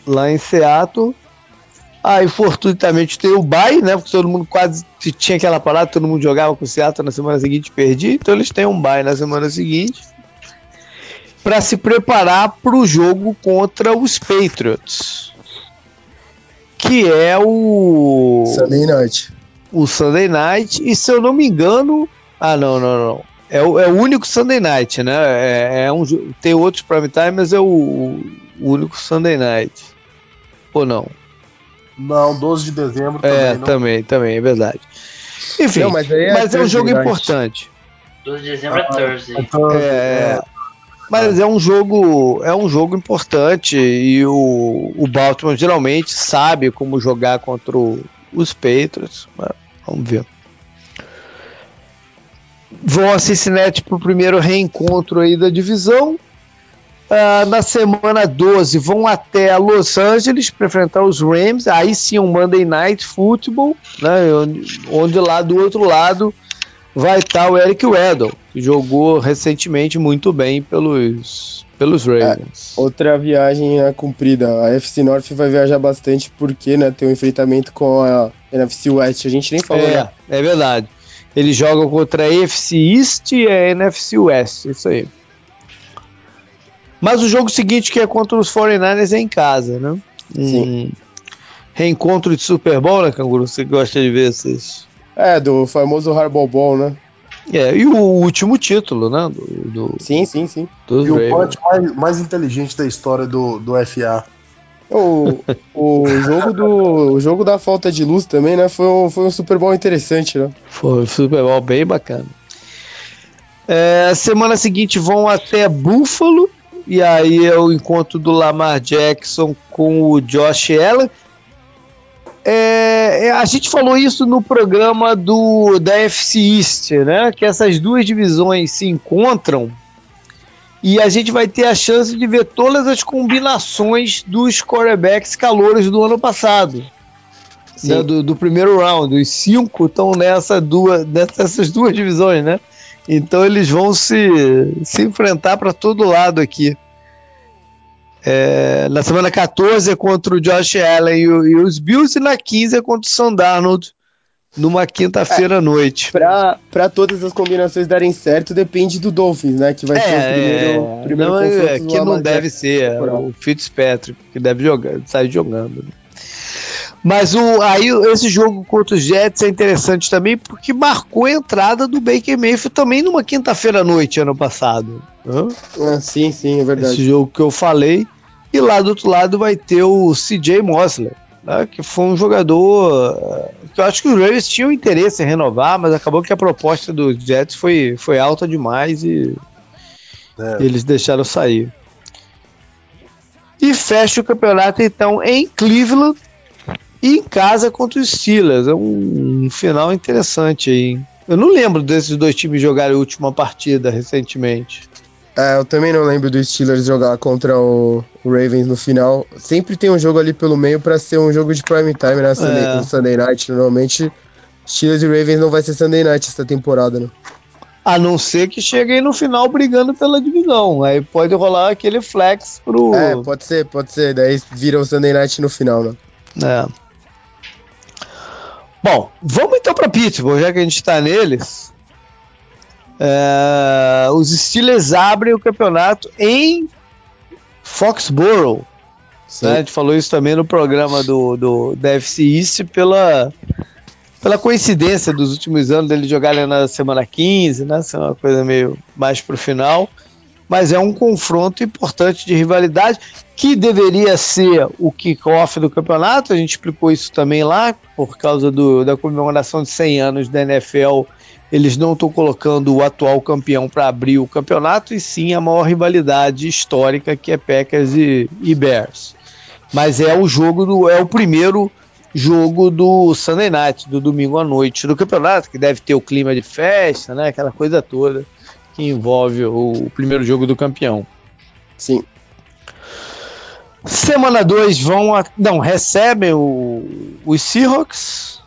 lá em Seattle. Aí fortuitamente tem o bye, né? Porque todo mundo quase tinha aquela parada, todo mundo jogava com o Seattle na semana seguinte perdi, então eles têm um bye na semana seguinte para se preparar para o jogo contra os Patriots, que é o Sunday Night o Sunday Night, e se eu não me engano. Ah, não, não, não. É o, é o único Sunday Night, né? É, é um, tem outros Prime Time, mas é o, o, único Sunday Night. Ou não? Não, 12 de dezembro também. É, não. também, também, é verdade. Enfim, não, mas, é, mas é, um jogo importante. 12 de dezembro é ah, Thursday. É, é, mas é um jogo, é um jogo importante e o, o Baltimore geralmente sabe como jogar contra o, os Patriots. Vamos ver. Vão a Cincinnati para o primeiro reencontro aí da divisão. Uh, na semana 12 vão até Los Angeles para enfrentar os Rams. Aí sim um Monday Night Football, né, onde, lá do outro lado vai estar tá o Eric Weddle, que jogou recentemente muito bem pelos, pelos Ravens. É, outra viagem é cumprida. A FC North vai viajar bastante porque né, tem um enfrentamento com a NFC West. A gente nem falou. É, né? é verdade. Eles jogam contra a NFC East e a NFC West. Isso aí. Mas o jogo seguinte, que é contra os 49ers, é em casa, né? Sim. Hum. reencontro de Super Bowl, né, Canguru? Você gosta de ver esses. É, do famoso Hardball Ball, né? É, e o último título, né? Do, do sim, sim, sim. E o punch mais, mais inteligente da história do, do FA. O, o, jogo do, o jogo da falta de luz também, né? Foi um, foi um Super Bowl interessante, né? Foi um Super Bowl bem bacana. É, semana seguinte vão até Buffalo. E aí é o encontro do Lamar Jackson com o Josh Allen. É, é a gente falou isso no programa do da FC East, né? Que essas duas divisões se encontram e a gente vai ter a chance de ver todas as combinações dos quarterbacks calouros do ano passado. Né, do, do, primeiro round. Os cinco estão nessa duas, nessas duas divisões, né? Então eles vão se, se enfrentar para todo lado aqui. É, na semana 14 é contra o Josh Allen e, e, os Bills, e na 15 é contra o Sam Darnold numa quinta-feira à noite. Pra, pra todas as combinações darem certo, depende do Dolphins, né? Que vai é, ser o primeiro, é, primeiro não, confronto. É, que não deve ser é, o Fitzpatrick, que deve jogar, sair jogando. Né? Mas o, aí esse jogo contra os Jets é interessante também porque marcou a entrada do Baker Mayfield também numa quinta-feira à noite ano passado. Ah, sim, sim, é verdade. Esse jogo que eu falei. E lá do outro lado vai ter o CJ Mosley, né, que foi um jogador eh, que eu acho que os Ravens tinham interesse em renovar, mas acabou que a proposta dos Jets foi, foi alta demais e é. eles deixaram sair. E fecha o campeonato então em Cleveland e em casa contra os Steelers. É um, um final interessante aí. Eu não lembro desses dois times jogarem a última partida recentemente. É, eu também não lembro dos Steelers jogar contra o Ravens no final. Sempre tem um jogo ali pelo meio para ser um jogo de prime time, né? Sunday, é. Sunday Night. Normalmente, Steelers e Ravens não vai ser Sunday Night essa temporada, né? A não ser que cheguem no final brigando pela divisão. Aí pode rolar aquele flex pro. É, pode ser, pode ser. Daí vira o Sunday Night no final, né? É. Bom, vamos então para Pittsburgh, já que a gente está neles. É, os Steelers abrem o campeonato em Foxborough. Né? A gente falou isso também no programa do, do da FC East pela, pela coincidência dos últimos anos dele jogarem na semana 15, né? Ser uma coisa meio mais pro final. Mas é um confronto importante de rivalidade que deveria ser o kickoff do campeonato. A gente explicou isso também lá, por causa do, da comemoração de 100 anos da NFL. Eles não estão colocando o atual campeão para abrir o campeonato, e sim a maior rivalidade histórica que é Packers e, e Bears. Mas é o jogo do, é o primeiro jogo do Sunday Night, do domingo à noite do campeonato, que deve ter o clima de festa, né? Aquela coisa toda que envolve o, o primeiro jogo do campeão. Sim. Semana 2 vão. A, não, recebem o, os Seahawks.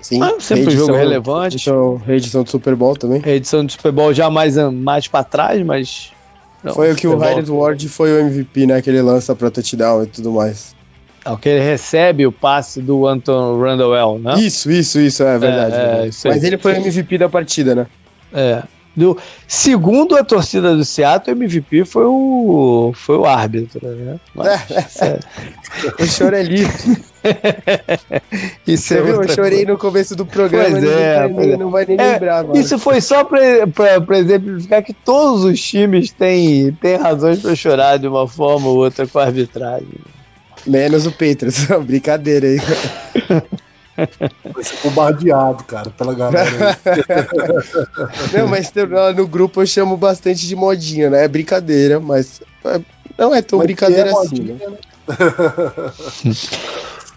Sim, ah, sempre um jogo relevante. Então, reedição do Super Bowl também. Reedição do Super Bowl já mais, mais pra trás, mas. Não, foi o que o Hyde Ward foi o MVP, né? Que ele lança pra touchdown e tudo mais. É o que ele recebe o passe do Anton Randall, né? Isso, isso, isso, é verdade. É, é, isso Mas ele foi o MVP da partida, né? É. Do, segundo a torcida do Seattle, o MVP foi o, foi o árbitro, né? Mas, é, o choro é livre. isso é viu? Eu chorei no começo do programa, pois é, não, não vai nem é, lembrar. Mano. Isso foi só para exemplificar que todos os times têm, têm razões para chorar de uma forma ou outra com a arbitragem. Menos o Patriots, brincadeira aí. Vai ser bombardeado, cara, pela galera. não, mas no grupo eu chamo bastante de modinha, né? É brincadeira, mas é, não é tão mas brincadeira é assim, né? né?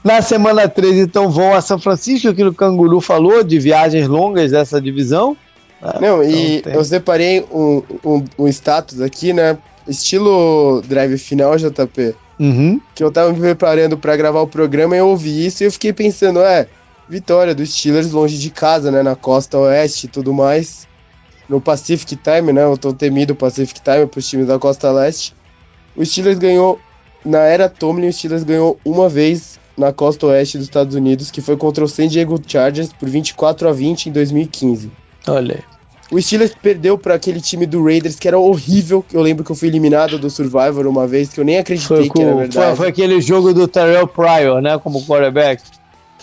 Na semana 3, então, vão a São Francisco, que o Canguru falou, de viagens longas dessa divisão. Ah, não, então e tem. eu separei um, um, um, status aqui, né? Estilo drive final, JP. Uhum. Que eu tava me preparando para gravar o programa e eu ouvi isso e eu fiquei pensando, é, vitória dos Steelers longe de casa, né? Na costa oeste e tudo mais. No Pacific Time, né? O tão temido Pacific Time para os times da costa leste. O Steelers ganhou, na era Tomlin, o Steelers ganhou uma vez na costa oeste dos Estados Unidos, que foi contra o San Diego Chargers por 24 a 20 em 2015. Olha. O Steelers perdeu para aquele time do Raiders que era horrível. Eu lembro que eu fui eliminado do Survivor uma vez, que eu nem acreditei foi que era verdade. Foi, foi, aquele jogo do Terrell Pryor, né? Como quarterback.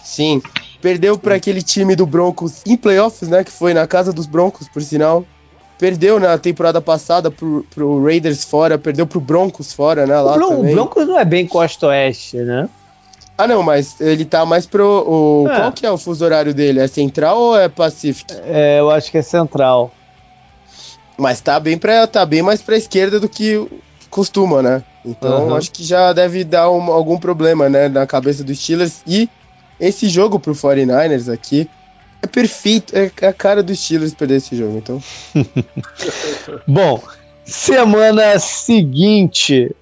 Sim. Perdeu para aquele time do Broncos em playoffs, né? Que foi na casa dos Broncos, por sinal. Perdeu na temporada passada pro, pro Raiders fora, perdeu pro Broncos fora, né? Lá o, Bron também. o Broncos não é bem costa oeste, né? Ah, não, mas ele tá mais pro. O, é. Qual que é o fuso horário dele? É central ou é Pacific? É, eu acho que é central. Mas tá bem, pra, tá bem mais pra esquerda do que costuma, né? Então uhum. acho que já deve dar um, algum problema, né, na cabeça dos Steelers. E esse jogo pro 49ers aqui é perfeito, é a cara dos Steelers perder esse jogo, então. Bom, semana seguinte,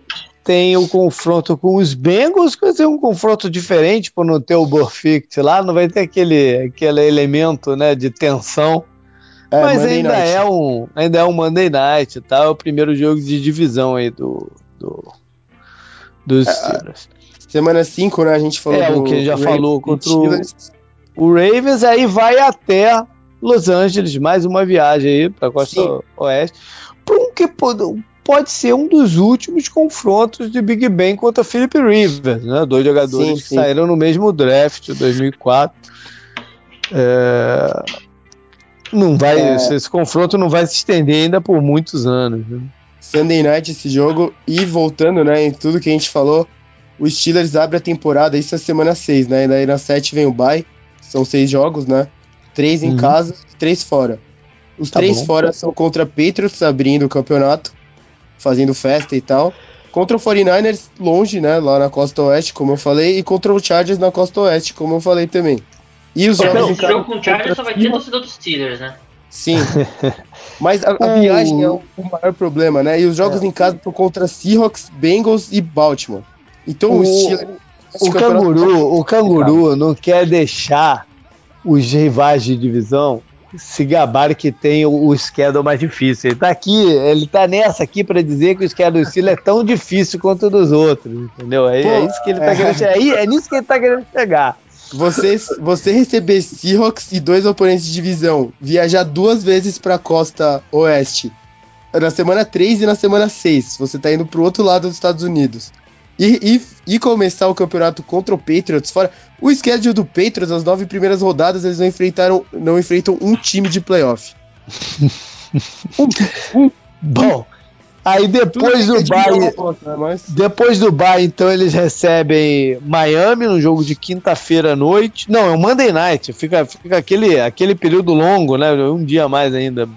tem o confronto com os Bengals, que vai ser um confronto diferente por não ter o Burfict lá, não vai ter aquele, aquele elemento né, de tensão. É, mas ainda é, um, ainda é um Monday Night, tá? É o primeiro jogo de divisão aí do, do dos é, Steelers. Semana 5, né? A gente falou É, o que já falou contra o, o Ravens, aí vai até Los Angeles, mais uma viagem aí para Costa Sim. Oeste. Por um que pode ser um dos últimos confrontos de Big Ben contra Philip Rivers, né? Dois jogadores sim, que sim. saíram no mesmo draft de 2004. É... Não vai, é... esse confronto não vai se estender ainda por muitos anos. Né? Sunday Night esse jogo e voltando, né, em tudo que a gente falou, o Steelers abre a temporada, isso é semana 6, né? E daí na 7 vem o bye, são seis jogos, né? Três em uhum. casa, três fora. Os tá três bom. fora são contra Patriots abrindo o campeonato fazendo festa e tal. Contra o 49ers, longe, né? Lá na costa oeste, como eu falei, e contra o Chargers na costa oeste, como eu falei também. E os jogos. O jogo com o Chargers só vai ter torcedor dos Steelers, né? Sim. Mas a, a viagem é o, o, maior problema, né? E os jogos é. em casa por contra Seahawks, Bengals e Baltimore. Então o, o Steelers. O canguru, o canguru não quer deixar os rivais de divisão se gabar que tem o, o schedule mais difícil. Ele tá aqui, ele tá nessa aqui para dizer que o schedule do Steelers é tão difícil quanto o dos outros, entendeu? É, é isso que ele tá é. querendo chegar. É, é nisso que ele tá querendo chegar. Você, você receber Seahawks e dois oponentes de divisão, viajar duas vezes pra costa oeste, na semana 3 e na semana 6, você tá indo pro outro lado dos Estados Unidos. E, e, e, começar o campeonato contra o Patriots fora. O schedule do Patriots, as nove primeiras rodadas, eles não enfrentaram, não enfrentam um time de playoff. um, um, Bom, aí depois do é Bay, né, mas... depois do Bay, então eles recebem Miami no jogo de quinta-feira à noite. Não, é o Monday Night. Fica, fica aquele, aquele período longo, né? Um dia a mais ainda.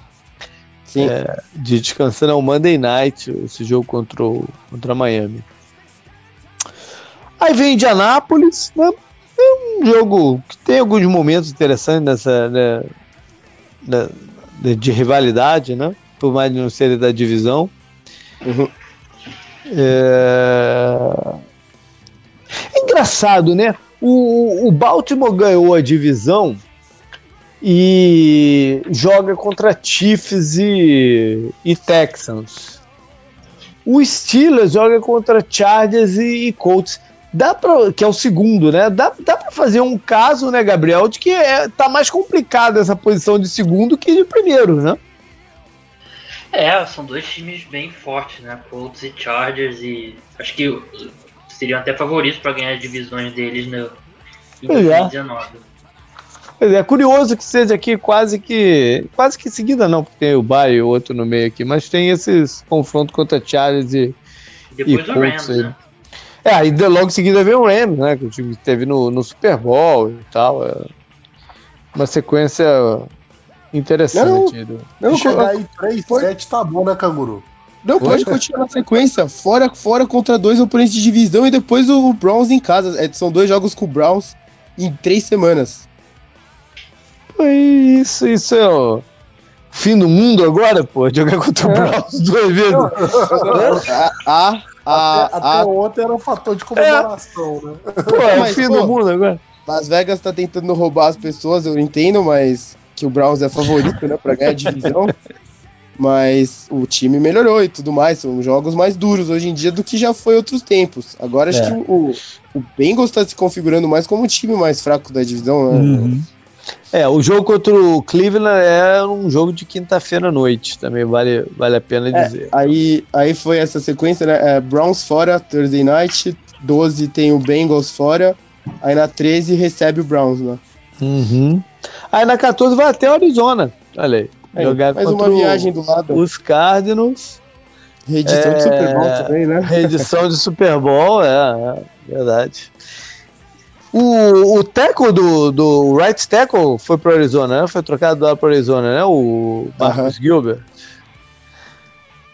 Sim. É, de descansando é o Monday Night, esse jogo contra, o, contra Miami. Aí vem Indianápolis, né? É um jogo que tem alguns momentos interessantes nessa, né, né, de rivalidade, né? Por mais de não ser da divisão. Uhum. É... é... engraçado, né? O, o Baltimore ganhou a divisão e joga contra Chiefs e, e Texans. O Steelers joga contra Chargers e, e Colts dá pra, que é o segundo, né? Dá, dá para fazer um caso, né, Gabriel, de que é, tá mais complicado essa posição de segundo que de primeiro, né? É, são dois times bem fortes, né? Colts e Chargers e acho que seriam até favoritos para ganhar as divisões deles no, em 2019. É. é curioso que seja aqui quase que quase que seguida não, porque tem o Bay e o outro no meio aqui, mas tem esses confrontos contra Chargers e, e depois e o Rams, né? É, aí logo em seguida veio o Rams, né? Que o time teve no, no Super Bowl e tal. É uma sequência interessante. Não, não chegar aí 3, 7 tá bom, né, Canguru? Não, pode continuar na sequência. Fora, fora contra dois oponentes de divisão e depois o Browns em casa. É, são dois jogos com o Browns em três semanas. Isso, isso é o fim do mundo agora, pô. Jogar contra o é. Browns duas vezes. ah, a, até, a... até ontem era um fator de comemoração, é. né? Pô, é o fim pô, do mundo agora. Las Vegas tá tentando roubar as pessoas, eu entendo, mas que o Browns é favorito, né, pra ganhar a divisão. mas o time melhorou e tudo mais. São jogos mais duros hoje em dia do que já foi outros tempos. Agora acho é. que o, o Bengals está se configurando mais como o time mais fraco da divisão, né? Uhum. É, o jogo contra o Cleveland é um jogo de quinta-feira à noite, também vale, vale a pena é, dizer. Aí, aí foi essa sequência, né? É, Browns fora, Thursday night, 12 tem o Bengals fora, aí na 13 recebe o Browns, né? Uhum. Aí na 14 vai até o Arizona, olha aí. É, jogar mais uma viagem do lado. Os Cardinals. Reedição é, de Super Bowl também, né? Reedição de Super Bowl, é, é verdade. O, o tackle do, do right tackle foi pro Arizona, né? Foi trocado lá pro Arizona, né? O Marcus uh -huh. Gilbert.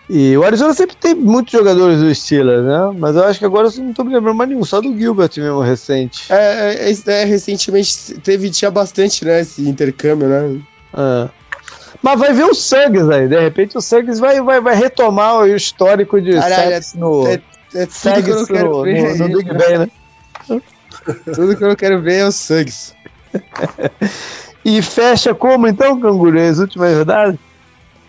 E o Arizona sempre tem muitos jogadores do Steelers, né? Mas eu acho que agora eu não tô me lembrando mais nenhum, só do Gilbert mesmo, recente. É, é, é recentemente teve, tinha bastante, né, esse intercâmbio, né? É. Mas vai ver o Suggs aí, de repente o Suggs vai, vai, vai retomar o histórico de Caralho, no... É, é no. No, no Big Ben, né? Tudo que eu quero ver é o Suggs. e fecha como então, Canguru, as últimas rodadas?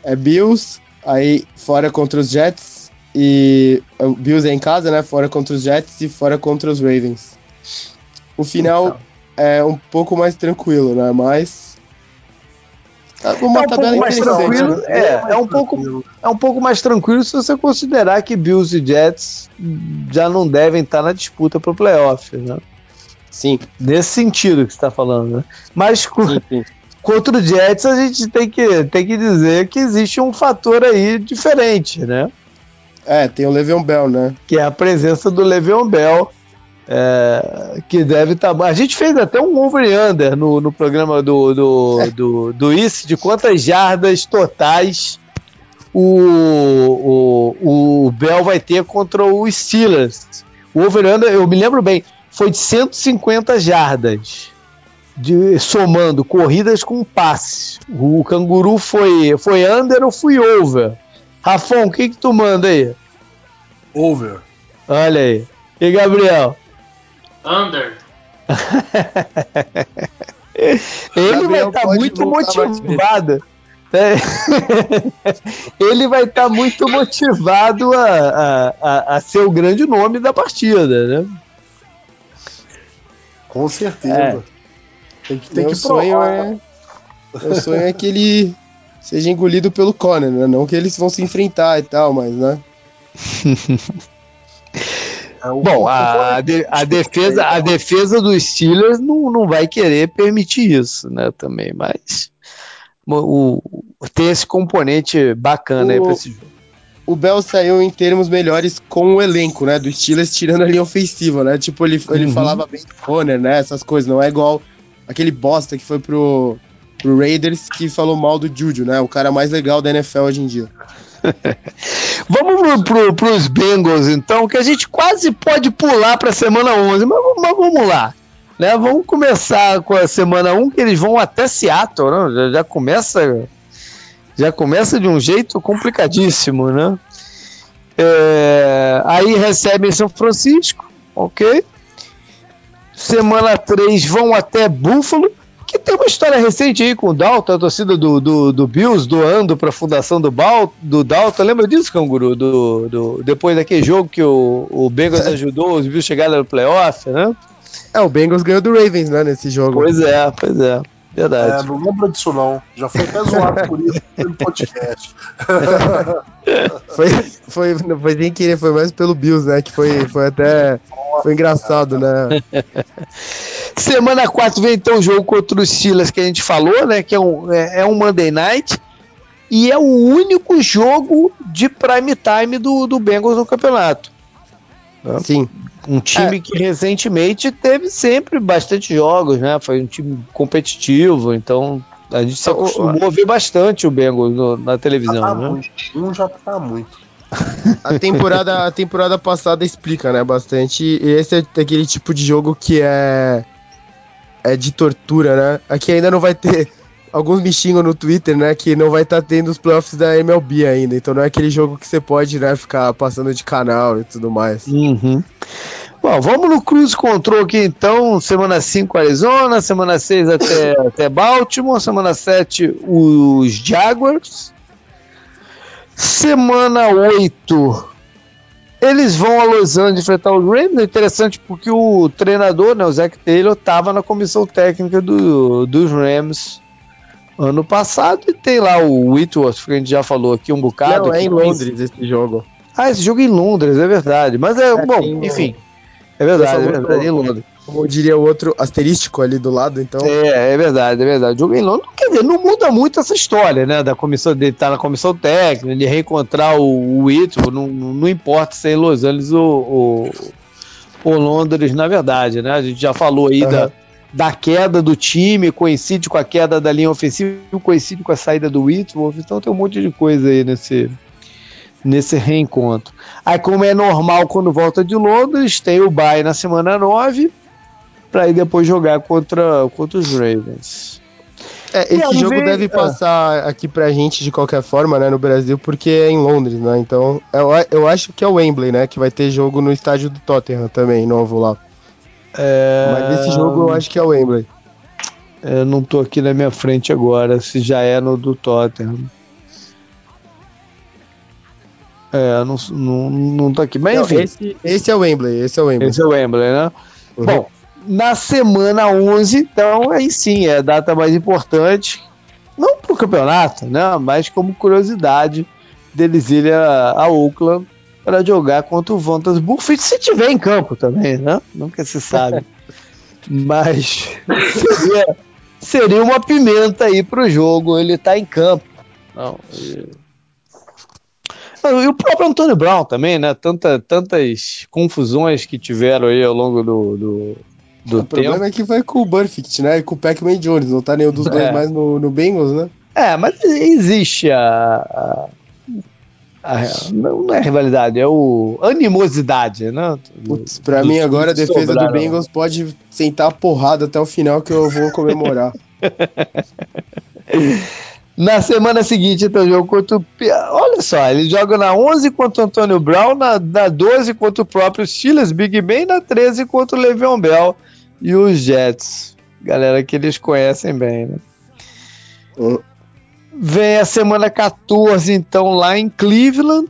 É Bills, aí fora contra os Jets, e o Bills é em casa, né? Fora contra os Jets e fora contra os Ravens. O final então. é um pouco mais tranquilo, né? Mas Tá uma é um pouco mais tranquilo. Né? É, é, é, um pouco, é um pouco mais tranquilo se você considerar que Bills e Jets já não devem estar na disputa para o playoff, né? Sim. Nesse sentido que você está falando, né? Mas sim, sim. contra o Jets a gente tem que, tem que dizer que existe um fator aí diferente, né? É, tem o Le'Veon Bell, né? Que é a presença do Le'Veon Bell é, que deve estar. Tá... A gente fez até um over under no, no programa do, do, é. do, do ICE de quantas jardas totais o, o, o Bell vai ter contra o Steelers. O over under, eu me lembro bem, foi de 150 jardas. De, somando corridas com passes. O canguru foi, foi under ou foi over? Rafão, o que, que tu manda aí? Over. Olha aí. E Gabriel? Under. Ele vai estar tá muito motivado. É. Ele vai estar tá muito motivado a, a, a, a, ser o grande nome da partida, né? Com certeza. É. Tem que, tem Meu que sonho é, Meu sonho é que ele seja engolido pelo Conor, né? Não que eles vão se enfrentar e tal, mas, né? É Bom, a, a, defesa, a defesa dos Steelers não, não vai querer permitir isso, né? Também, mas o, o tem esse componente bacana o, aí pra esse jogo. O Bell saiu em termos melhores com o elenco, né? Do Steelers tirando a linha ofensiva, né? Tipo, ele, ele uhum. falava bem do Conner, né? Essas coisas, não é igual aquele bosta que foi pro, pro Raiders que falou mal do Juju, né? O cara mais legal da NFL hoje em dia. vamos pro, pro, os Bengals, então, que a gente quase pode pular para a semana 11, mas, mas, vamos lá. Né? Vamos começar com a semana 1, que eles vão até Seattle, né? já, já, começa já começa de um jeito complicadíssimo, né? É, aí recebem São Francisco, ok? Semana 3 vão até Buffalo que tem uma história recente aí com o Dalton, a torcida do, do, do Bills doando para a fundação do, Bal, do Dalton. Lembra disso, Canguru? Do, do, depois daquele jogo que o, o Bengals é. ajudou os Bills chegarem no playoff, né? É, o Bengals ganhou do Ravens, né, nesse jogo. Pois é, pois é. Verdade. É, não lembro disso não. Já foi até zoado por isso no podcast. foi, foi, não foi nem querer, foi mais pelo Bills, né? Que foi, foi até. Foi engraçado, né? Semana 4 vem então o jogo contra os Steelers que a gente falou, né? Que é um, é, é um Monday Night. E é o único jogo de prime time do, do Bengals no campeonato. Sim. Um time é. que recentemente teve sempre bastante jogos, né? Foi um time competitivo, então a gente se acostumou a ver bastante o Bengals no, na televisão. Já tá né? muito. Um já tá muito. a temporada, a temporada passada explica, né, bastante. E esse é aquele tipo de jogo que é é de tortura, né? Aqui ainda não vai ter alguns me xingam no Twitter, né, que não vai estar tá tendo os playoffs da MLB ainda. Então não é aquele jogo que você pode, né, ficar passando de canal e tudo mais. Uhum. Bom, vamos no Cruise Control aqui então. Semana 5 Arizona, semana 6 até, até Baltimore, semana 7 os Jaguars. Semana 8 Eles vão a Los Angeles enfrentar o Rams. É interessante porque o treinador, né, o Zach Taylor, estava na comissão técnica do, dos Rams ano passado. E tem lá o Whitworth, que a gente já falou aqui um bocado. Não, é em Londres esse jogo. Ah, esse jogo é em Londres, é verdade. Mas é, é bom, enfim. É verdade, é verdade, é em Londres. Como diria o outro asterístico ali do lado, então. É, é verdade, é verdade. Jogo em Londres, quer dizer, não muda muito essa história, né? Da comissão de estar na comissão técnica, de reencontrar o, o Ito, não, não importa se é em Los Angeles ou, ou, Londres, na verdade, né? A gente já falou aí uhum. da, da queda do time, coincide com a queda da linha ofensiva, coincide com a saída do Whitworth, então tem um monte de coisa aí nesse, nesse reencontro. Aí, como é normal quando volta de Londres, tem o bye na semana 9 para ir depois jogar contra, contra os Ravens. É, esse jogo deve é. passar aqui pra gente de qualquer forma, né, no Brasil, porque é em Londres, né? Então, eu, eu acho que é o Wembley, né? Que vai ter jogo no estádio do Tottenham também, novo lá. É... Mas esse jogo eu acho que é o Wembley. Eu não tô aqui na minha frente agora, se já é no do Tottenham. É, não, não, não tô aqui. Mas não, enfim. Esse, esse é o Wembley, esse é o Wembley. Esse é o Wembley, né? Uhum. Bom, na semana 11, então, aí sim, é a data mais importante, não para o campeonato, né, mas como curiosidade deles irem a, a Oakland para jogar contra o Vantas Buffett, se tiver em campo também, né? Nunca se sabe. mas seria, seria uma pimenta aí para o jogo, ele tá em campo. Não, e... E o próprio Antônio Brown também, né? Tanta, tantas confusões que tiveram aí ao longo do, do, do o tempo. problema é que vai com o Burfict, né? E com o Pac-Man Jones, não tá nenhum dos dois é. mais no, no Bengals, né? É, mas existe a, a, a, não é rivalidade, é o animosidade, né? Putz, pra do, mim agora a defesa do Bengals pode sentar a porrada até o final que eu vou comemorar. Na semana seguinte, então, jogo contra o. Olha só, ele joga na 11 contra o Antônio Brown, na, na 12 contra o próprio Steelers, Big Ben, na 13 contra o Le'Veon Bell e os Jets. Galera que eles conhecem bem, né? Vem a semana 14, então, lá em Cleveland,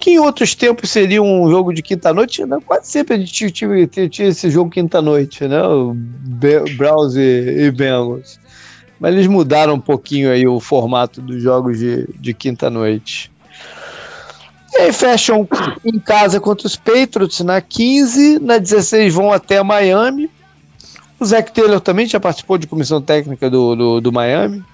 que em outros tempos seria um jogo de quinta-noite, né? quase sempre a gente tinha, esse jogo quinta-noite, né? O Browns e, e Bengals. Mas eles mudaram um pouquinho aí o formato dos jogos de, de quinta-noite. E aí fecham em casa contra os Patriots na 15, na 16 vão até Miami. O Zach Taylor também já participou de comissão técnica do, do, do Miami.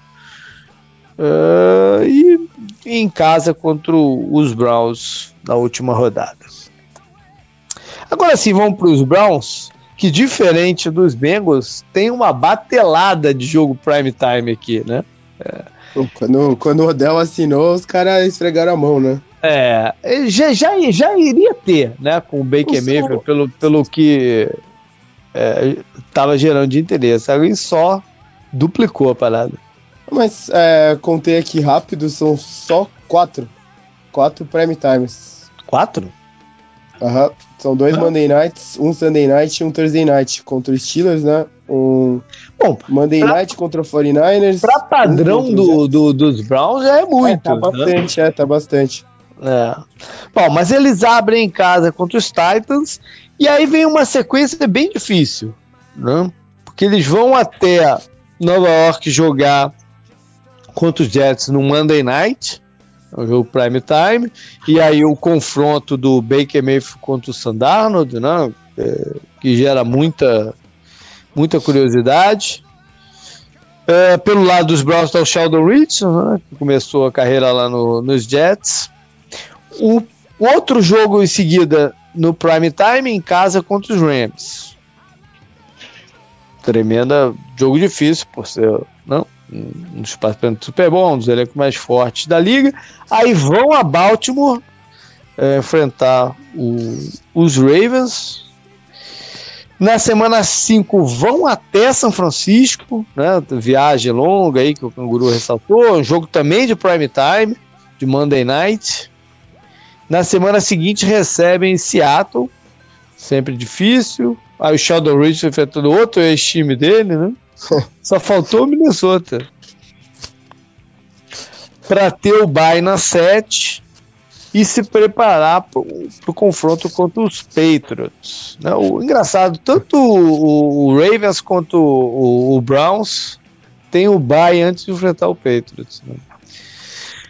Uh, e em casa contra os Browns na última rodada. Agora sim, vamos para os Browns, que diferente dos Bengals, tem uma batelada de jogo prime time aqui, né? É. Quando, quando o Odell assinou, os caras esfregaram a mão, né? É, já, já, já iria ter, né, com o Baker Mayfield, pelo, pelo que estava é, gerando de interesse. Aí só duplicou a parada. Mas é, contei aqui rápido, são só quatro. Quatro prime times. Quatro? Aham. São dois ah. Monday Nights, um Sunday Night e um Thursday Night contra os Steelers, né? Um Bom, Monday pra, Night contra o 49ers. Pra padrão um do, do, dos Browns já é muito. É, tá né? bastante, é, tá bastante. É. Bom, mas eles abrem em casa contra os Titans e aí vem uma sequência bem difícil, né? Porque eles vão até Nova York jogar contra os Jets no Monday Night, é um jogo prime time, e aí o confronto do Baker Mayfield contra o Sandarnold, né? É, que gera muita muita curiosidade. É, pelo lado dos Browns está o Sheldon Richardson, né, que começou a carreira lá no, nos Jets. O outro jogo em seguida no prime time em casa contra os Rams. Tremenda jogo difícil por ser não um dos participantes Super Bowl, um dos elencos mais fortes da liga. Aí vão a Baltimore é, enfrentar o, os Ravens. Na semana 5 vão até São Francisco, né? Viagem longa aí que o Canguru ressaltou. Um jogo também de prime time, de Monday Night. Na semana seguinte recebem Seattle, sempre difícil. Aí o Sheldon Richardson enfrentando outro ex-time dele, né? Só faltou o Minnesota. Para ter o bye na 7. e se preparar para o confronto contra os Patriots. Né? O engraçado, tanto o, o Ravens quanto o, o, Browns tem o bye antes de enfrentar o Patriots. Né?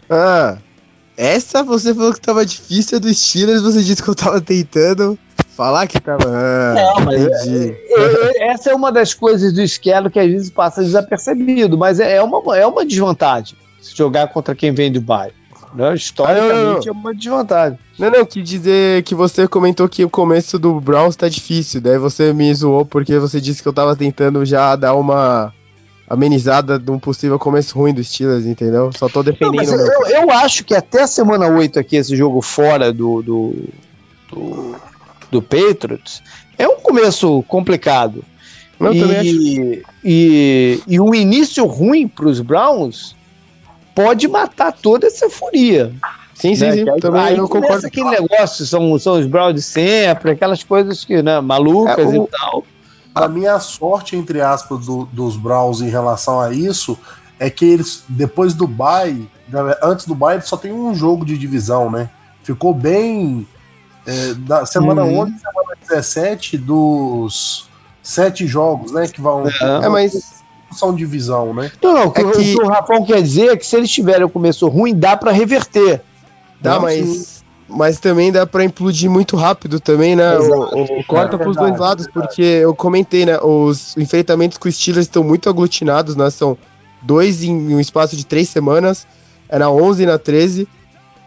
Ah, essa você falou que estava difícil do Steelers, você disse que eu estava tentando falar que tava. Ah, não, mas é, é, essa é uma das coisas do esquelo que às vezes passa desapercebido, mas é, é uma, é uma desvantagem jogar contra quem vem de bye. Né? Historicamente ah, não, não. é uma desvantagem. Não, não, que dizer que você comentou que o começo do Browns tá difícil, daí você me zoou porque você disse que eu tava tentando já dar uma amenizada de um possível começo ruim dos Steelers, entendeu? Só tô defendendo. Não, eu, eu, acho que até a semana 8 aqui, esse jogo fora do, do, do, do Patriots, é um começo complicado. Eu e, e, e um início ruim para os Browns pode matar toda essa euforia. Sim, sim, né? sim. Aí, também aí eu concordo. aquele negócio, são, são os Browns de sempre, aquelas coisas que, né, malucas é, o, e tal. A minha sorte, entre aspas, do, dos Browns em relação a isso é que eles, depois do bye, antes do bye, só tem um jogo de divisão, né? Ficou bem. É, da semana uhum. 11 semana 17 dos sete jogos, né? Que vão. É, é mas são divisão, né? Não, não, é o que, que o Rafão quer dizer é que se eles tiverem o começo ruim, dá para reverter. Dá, mas, mas também dá para implodir muito rápido também, né? O, o, corta é, pros dois lados, porque eu comentei, né? Os enfrentamentos com os Steelers estão muito aglutinados, né? São dois em um espaço de três semanas, é na 11 e na 13.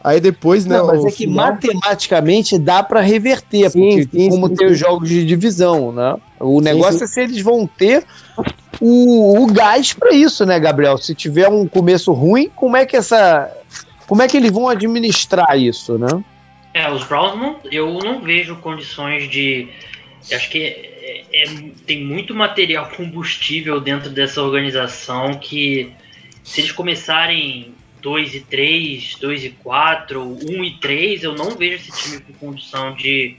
Aí depois, né? Não, mas é que final... matematicamente dá para reverter, sim, porque sim, como sim, tem os jogos de divisão, né? O negócio é se eles vão ter o, o gás para isso, né, Gabriel? Se tiver um começo ruim, como é que essa. Como é que eles vão administrar isso, né? É, os Browns não, eu não vejo condições de. Acho que é, é, tem muito material combustível dentro dessa organização que se eles começarem 2 e 3, 2 e 4, 1 e 3, eu não vejo esse time com condição de,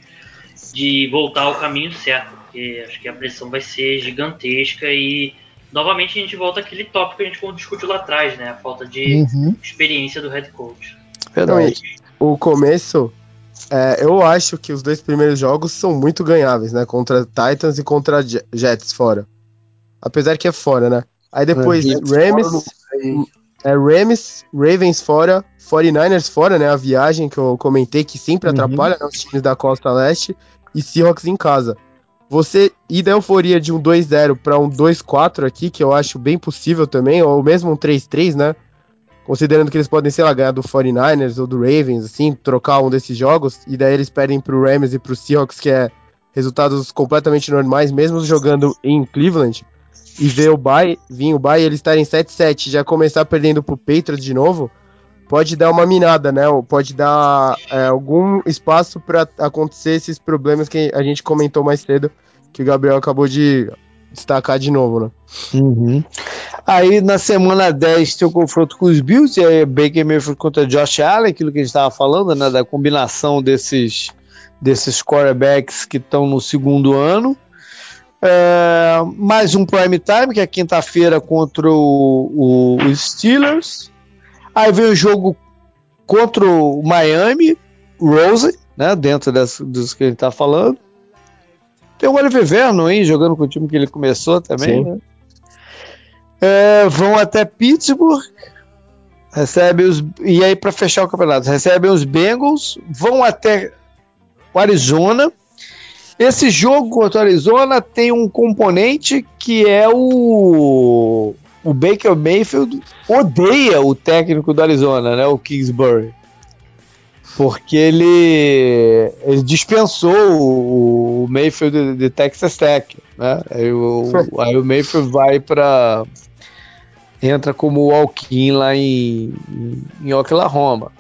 de voltar ao caminho certo porque acho que a pressão vai ser gigantesca e novamente a gente volta àquele tópico que a gente discutiu lá atrás, né? A falta de uhum. experiência do head coach. Verdade. O começo, é, eu acho que os dois primeiros jogos são muito ganháveis, né? Contra Titans e contra Jets fora. Apesar que é fora, né? Aí depois é, Rams, é, Rams, Ravens fora, 49ers fora, né? A viagem que eu comentei que sempre uhum. atrapalha né, os times da Costa Leste e Seahawks em casa. Você ir da euforia de um 2-0 para um 2-4 aqui, que eu acho bem possível também, ou mesmo um 3-3, né? Considerando que eles podem, sei lá, ganhar do 49ers ou do Ravens, assim, trocar um desses jogos, e daí eles perdem pro Rams e pro Seahawks, que é resultados completamente normais, mesmo jogando em Cleveland, e ver o bye, vir o bye, eles estarem 7-7 já começar perdendo pro Patriots de novo, pode dar uma minada, né? Ou pode dar é, algum espaço para acontecer esses problemas que a gente comentou mais cedo, que o Gabriel acabou de destacar de novo, né? Uhum. Aí na semana 10 tem o confronto com os Bills, e aí Baker Mayfield contra Josh Allen, aquilo que a gente estava falando, né? Da combinação desses, desses quarterbacks que estão no segundo ano. É, mais um prime time, que é quinta-feira contra o, o, Steelers. Aí vem o jogo contra o Miami, Rose, né? Dentro dessa, dos que a gente tá falando. Tem o Oliver Vernon aí jogando com o time que ele começou também, né? É, vão até Pittsburgh, recebem os e aí para fechar o campeonato recebem os Bengals, vão até o Arizona. Esse jogo contra o Arizona tem um componente que é o o Baker Mayfield odeia o técnico do Arizona, né, o Kingsbury. Porque ele, ele dispensou o Mayfield de, de Texas Tech. Né? Aí, o, aí o Mayfield vai para. entra como walk-in lá em, em Oklahoma.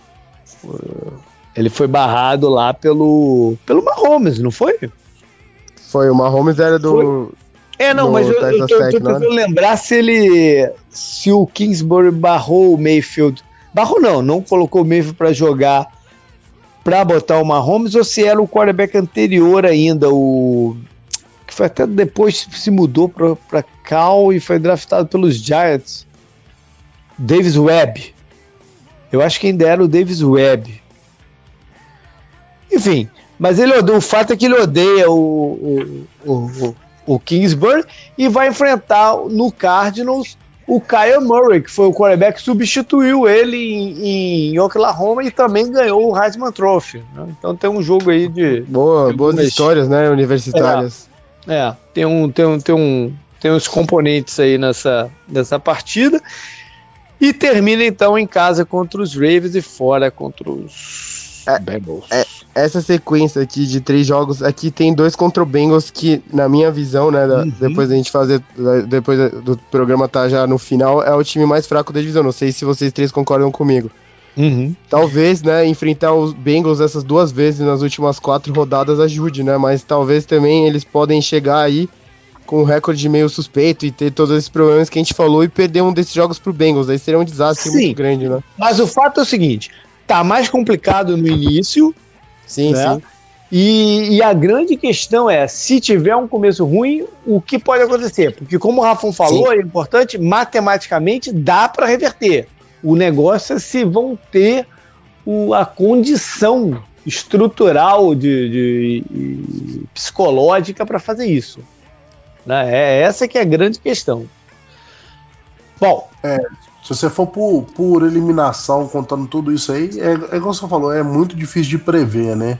Ele foi barrado lá pelo, pelo Mahomes, não foi? Foi, o Mahomes era do. Foi é, não, mas eu, eu, tô, eu tô tentando lembrar se ele. Se o Kingsbury barrou o Mayfield. Barrou não, não colocou o Mayfield para jogar para botar o Mahomes ou se era o quarterback anterior ainda, o. Que foi até depois se mudou para Cal e foi draftado pelos Giants. Davis Webb. Eu acho que ainda era o Davis Webb. Enfim, mas ele o fato é que ele odeia o, o, o, o Kingsbury e vai enfrentar no Cardinals o Kyle Murray, que foi o quarterback que substituiu ele em, em Oklahoma e também ganhou o Heisman Trophy. Né? Então tem um jogo aí de. Boa, boas histórias, né? Universitárias. É, é, tem, um, tem, um, tem, um, tem uns componentes aí nessa, nessa partida. E termina então em casa contra os Ravens e fora contra os é, Bengals. É, essa sequência aqui de três jogos, aqui tem dois contra o Bengals que, na minha visão, né, da, uhum. depois da gente fazer, depois do programa tá já no final, é o time mais fraco da divisão. Não sei se vocês três concordam comigo. Uhum. Talvez, né, enfrentar os Bengals essas duas vezes nas últimas quatro rodadas ajude, né, mas talvez também eles podem chegar aí com um recorde meio suspeito e ter todos esses problemas que a gente falou e perder um desses jogos pro Bengals. Aí seria um desastre Sim, muito grande, né? Mas o fato é o seguinte: tá mais complicado no início. Sim, né? sim. E, e, a grande questão é, se tiver um começo ruim, o que pode acontecer? Porque como o Rafão falou, sim. é importante, matematicamente dá para reverter. O negócio é se vão ter o, a condição estrutural de, de, de psicológica para fazer isso. Né? É essa que é a grande questão. Bom, é, se você for por, por eliminação, contando tudo isso aí, é, é como você falou, é muito difícil de prever, né?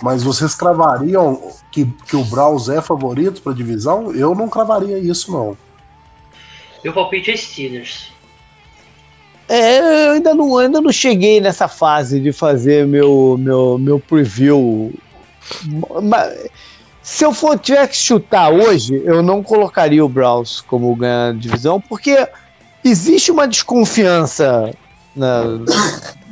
Mas vocês cravariam que, que o Browns é favorito para a divisão? Eu não cravaria isso, não. Meu palpite é Steelers. É, eu ainda não, ainda não cheguei nessa fase de fazer meu, meu, meu preview. Mas, se eu for tiver que chutar hoje, eu não colocaria o Browns como ganhar divisão, porque existe uma desconfiança. Na,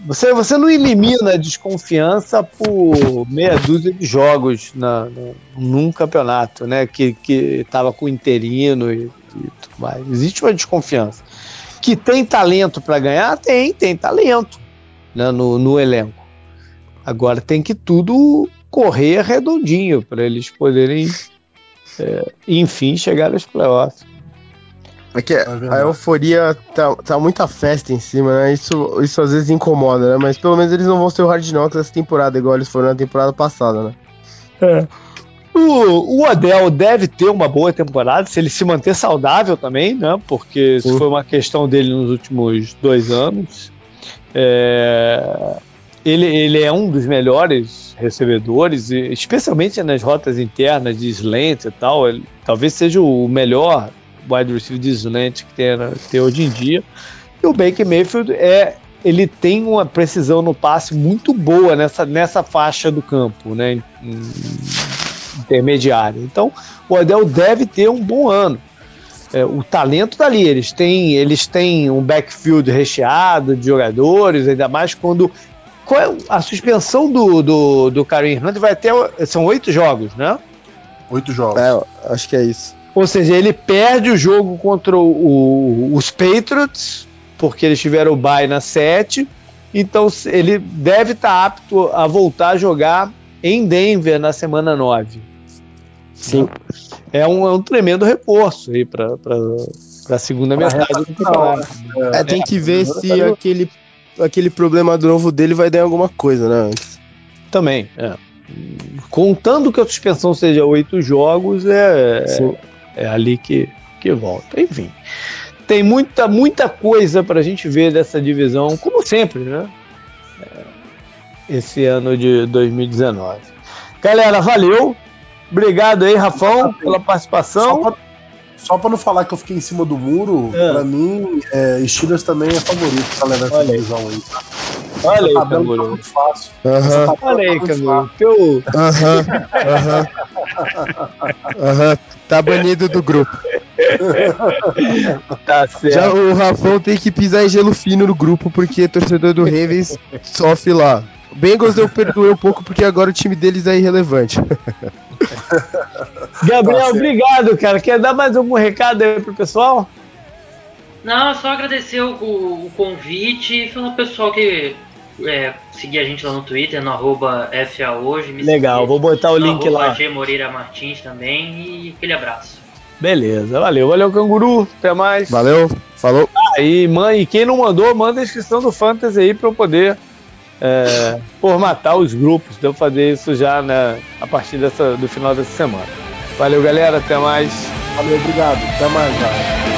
você, você não elimina a desconfiança por meia dúzia de jogos na, na, num campeonato, né? Que, que tava com interino e, e tudo mais. Existe uma desconfiança. Que tem talento para ganhar? Tem, tem talento né, no, no elenco. Agora tem que tudo correr redondinho para eles poderem, é, enfim, chegar aos playoffs. É que a euforia tá, tá muita festa em cima, né? Isso, isso às vezes incomoda, né? Mas pelo menos eles não vão ser o Hard Knocks essa temporada, igual eles foram na temporada passada, né? É. O, o Adel deve ter uma boa temporada, se ele se manter saudável também, né? Porque isso foi uma questão dele nos últimos dois anos. É, ele, ele é um dos melhores recebedores, especialmente nas rotas internas de slant e tal. Ele, talvez seja o melhor wide receiver de slant que tem, tem hoje em dia. E o Baker Mayfield é ele tem uma precisão no passe muito boa nessa, nessa faixa do campo, né, intermediária. Então, o Odell deve ter um bom ano. É, o talento está ali, eles têm, eles têm um backfield recheado de jogadores, ainda mais quando qual é a suspensão do, do, do Karim Hunt vai até. São oito jogos, né? Oito jogos. É, acho que é isso. Ou seja, ele perde o jogo contra o, os Patriots, porque eles tiveram o bye na 7. Então ele deve estar tá apto a voltar a jogar em Denver na semana 9. Sim. É um, é um tremendo reforço aí para a segunda metade do campeonato. É, tem que ver se aquele aquele problema novo dele vai dar alguma coisa, né? Também, é. Contando que a suspensão seja oito jogos, é, é, é, ali que, que volta. Enfim, tem muita, muita coisa para a gente ver dessa divisão, como sempre, né? É, esse ano de 2019. Galera, valeu. Obrigado aí, Rafão, pela participação. Só pra não falar que eu fiquei em cima do muro, é. pra mim, é, Steelers também é favorito pra levar essa divisão aí. Tá? Olha aí, Canguru. Tá fácil. Uhum. Olha aí, Canguru. Teu... Aham, aham. Tá banido do grupo. tá certo. Já o Rafão tem que pisar em gelo fino no grupo, porque torcedor do Ravens sofre lá. Bengals eu perdoei um pouco porque agora o time deles é irrelevante. Gabriel, obrigado, cara. Quer dar mais algum recado aí pro pessoal? Não, só agradecer o, o convite e falar pro pessoal que é, seguir a gente lá no Twitter, no arroba FA hoje. Legal, seguir, vou botar o link lá. G Moreira Martins também e aquele abraço. Beleza, valeu, valeu, canguru. Até mais. Valeu, falou. Aí, ah, mãe, quem não mandou, manda a inscrição do Fantasy aí pra eu poder é, formatar os grupos. Devo fazer isso já né, a partir dessa, do final dessa semana. Valeu, galera. Até mais. Valeu, obrigado. Até mais, galera.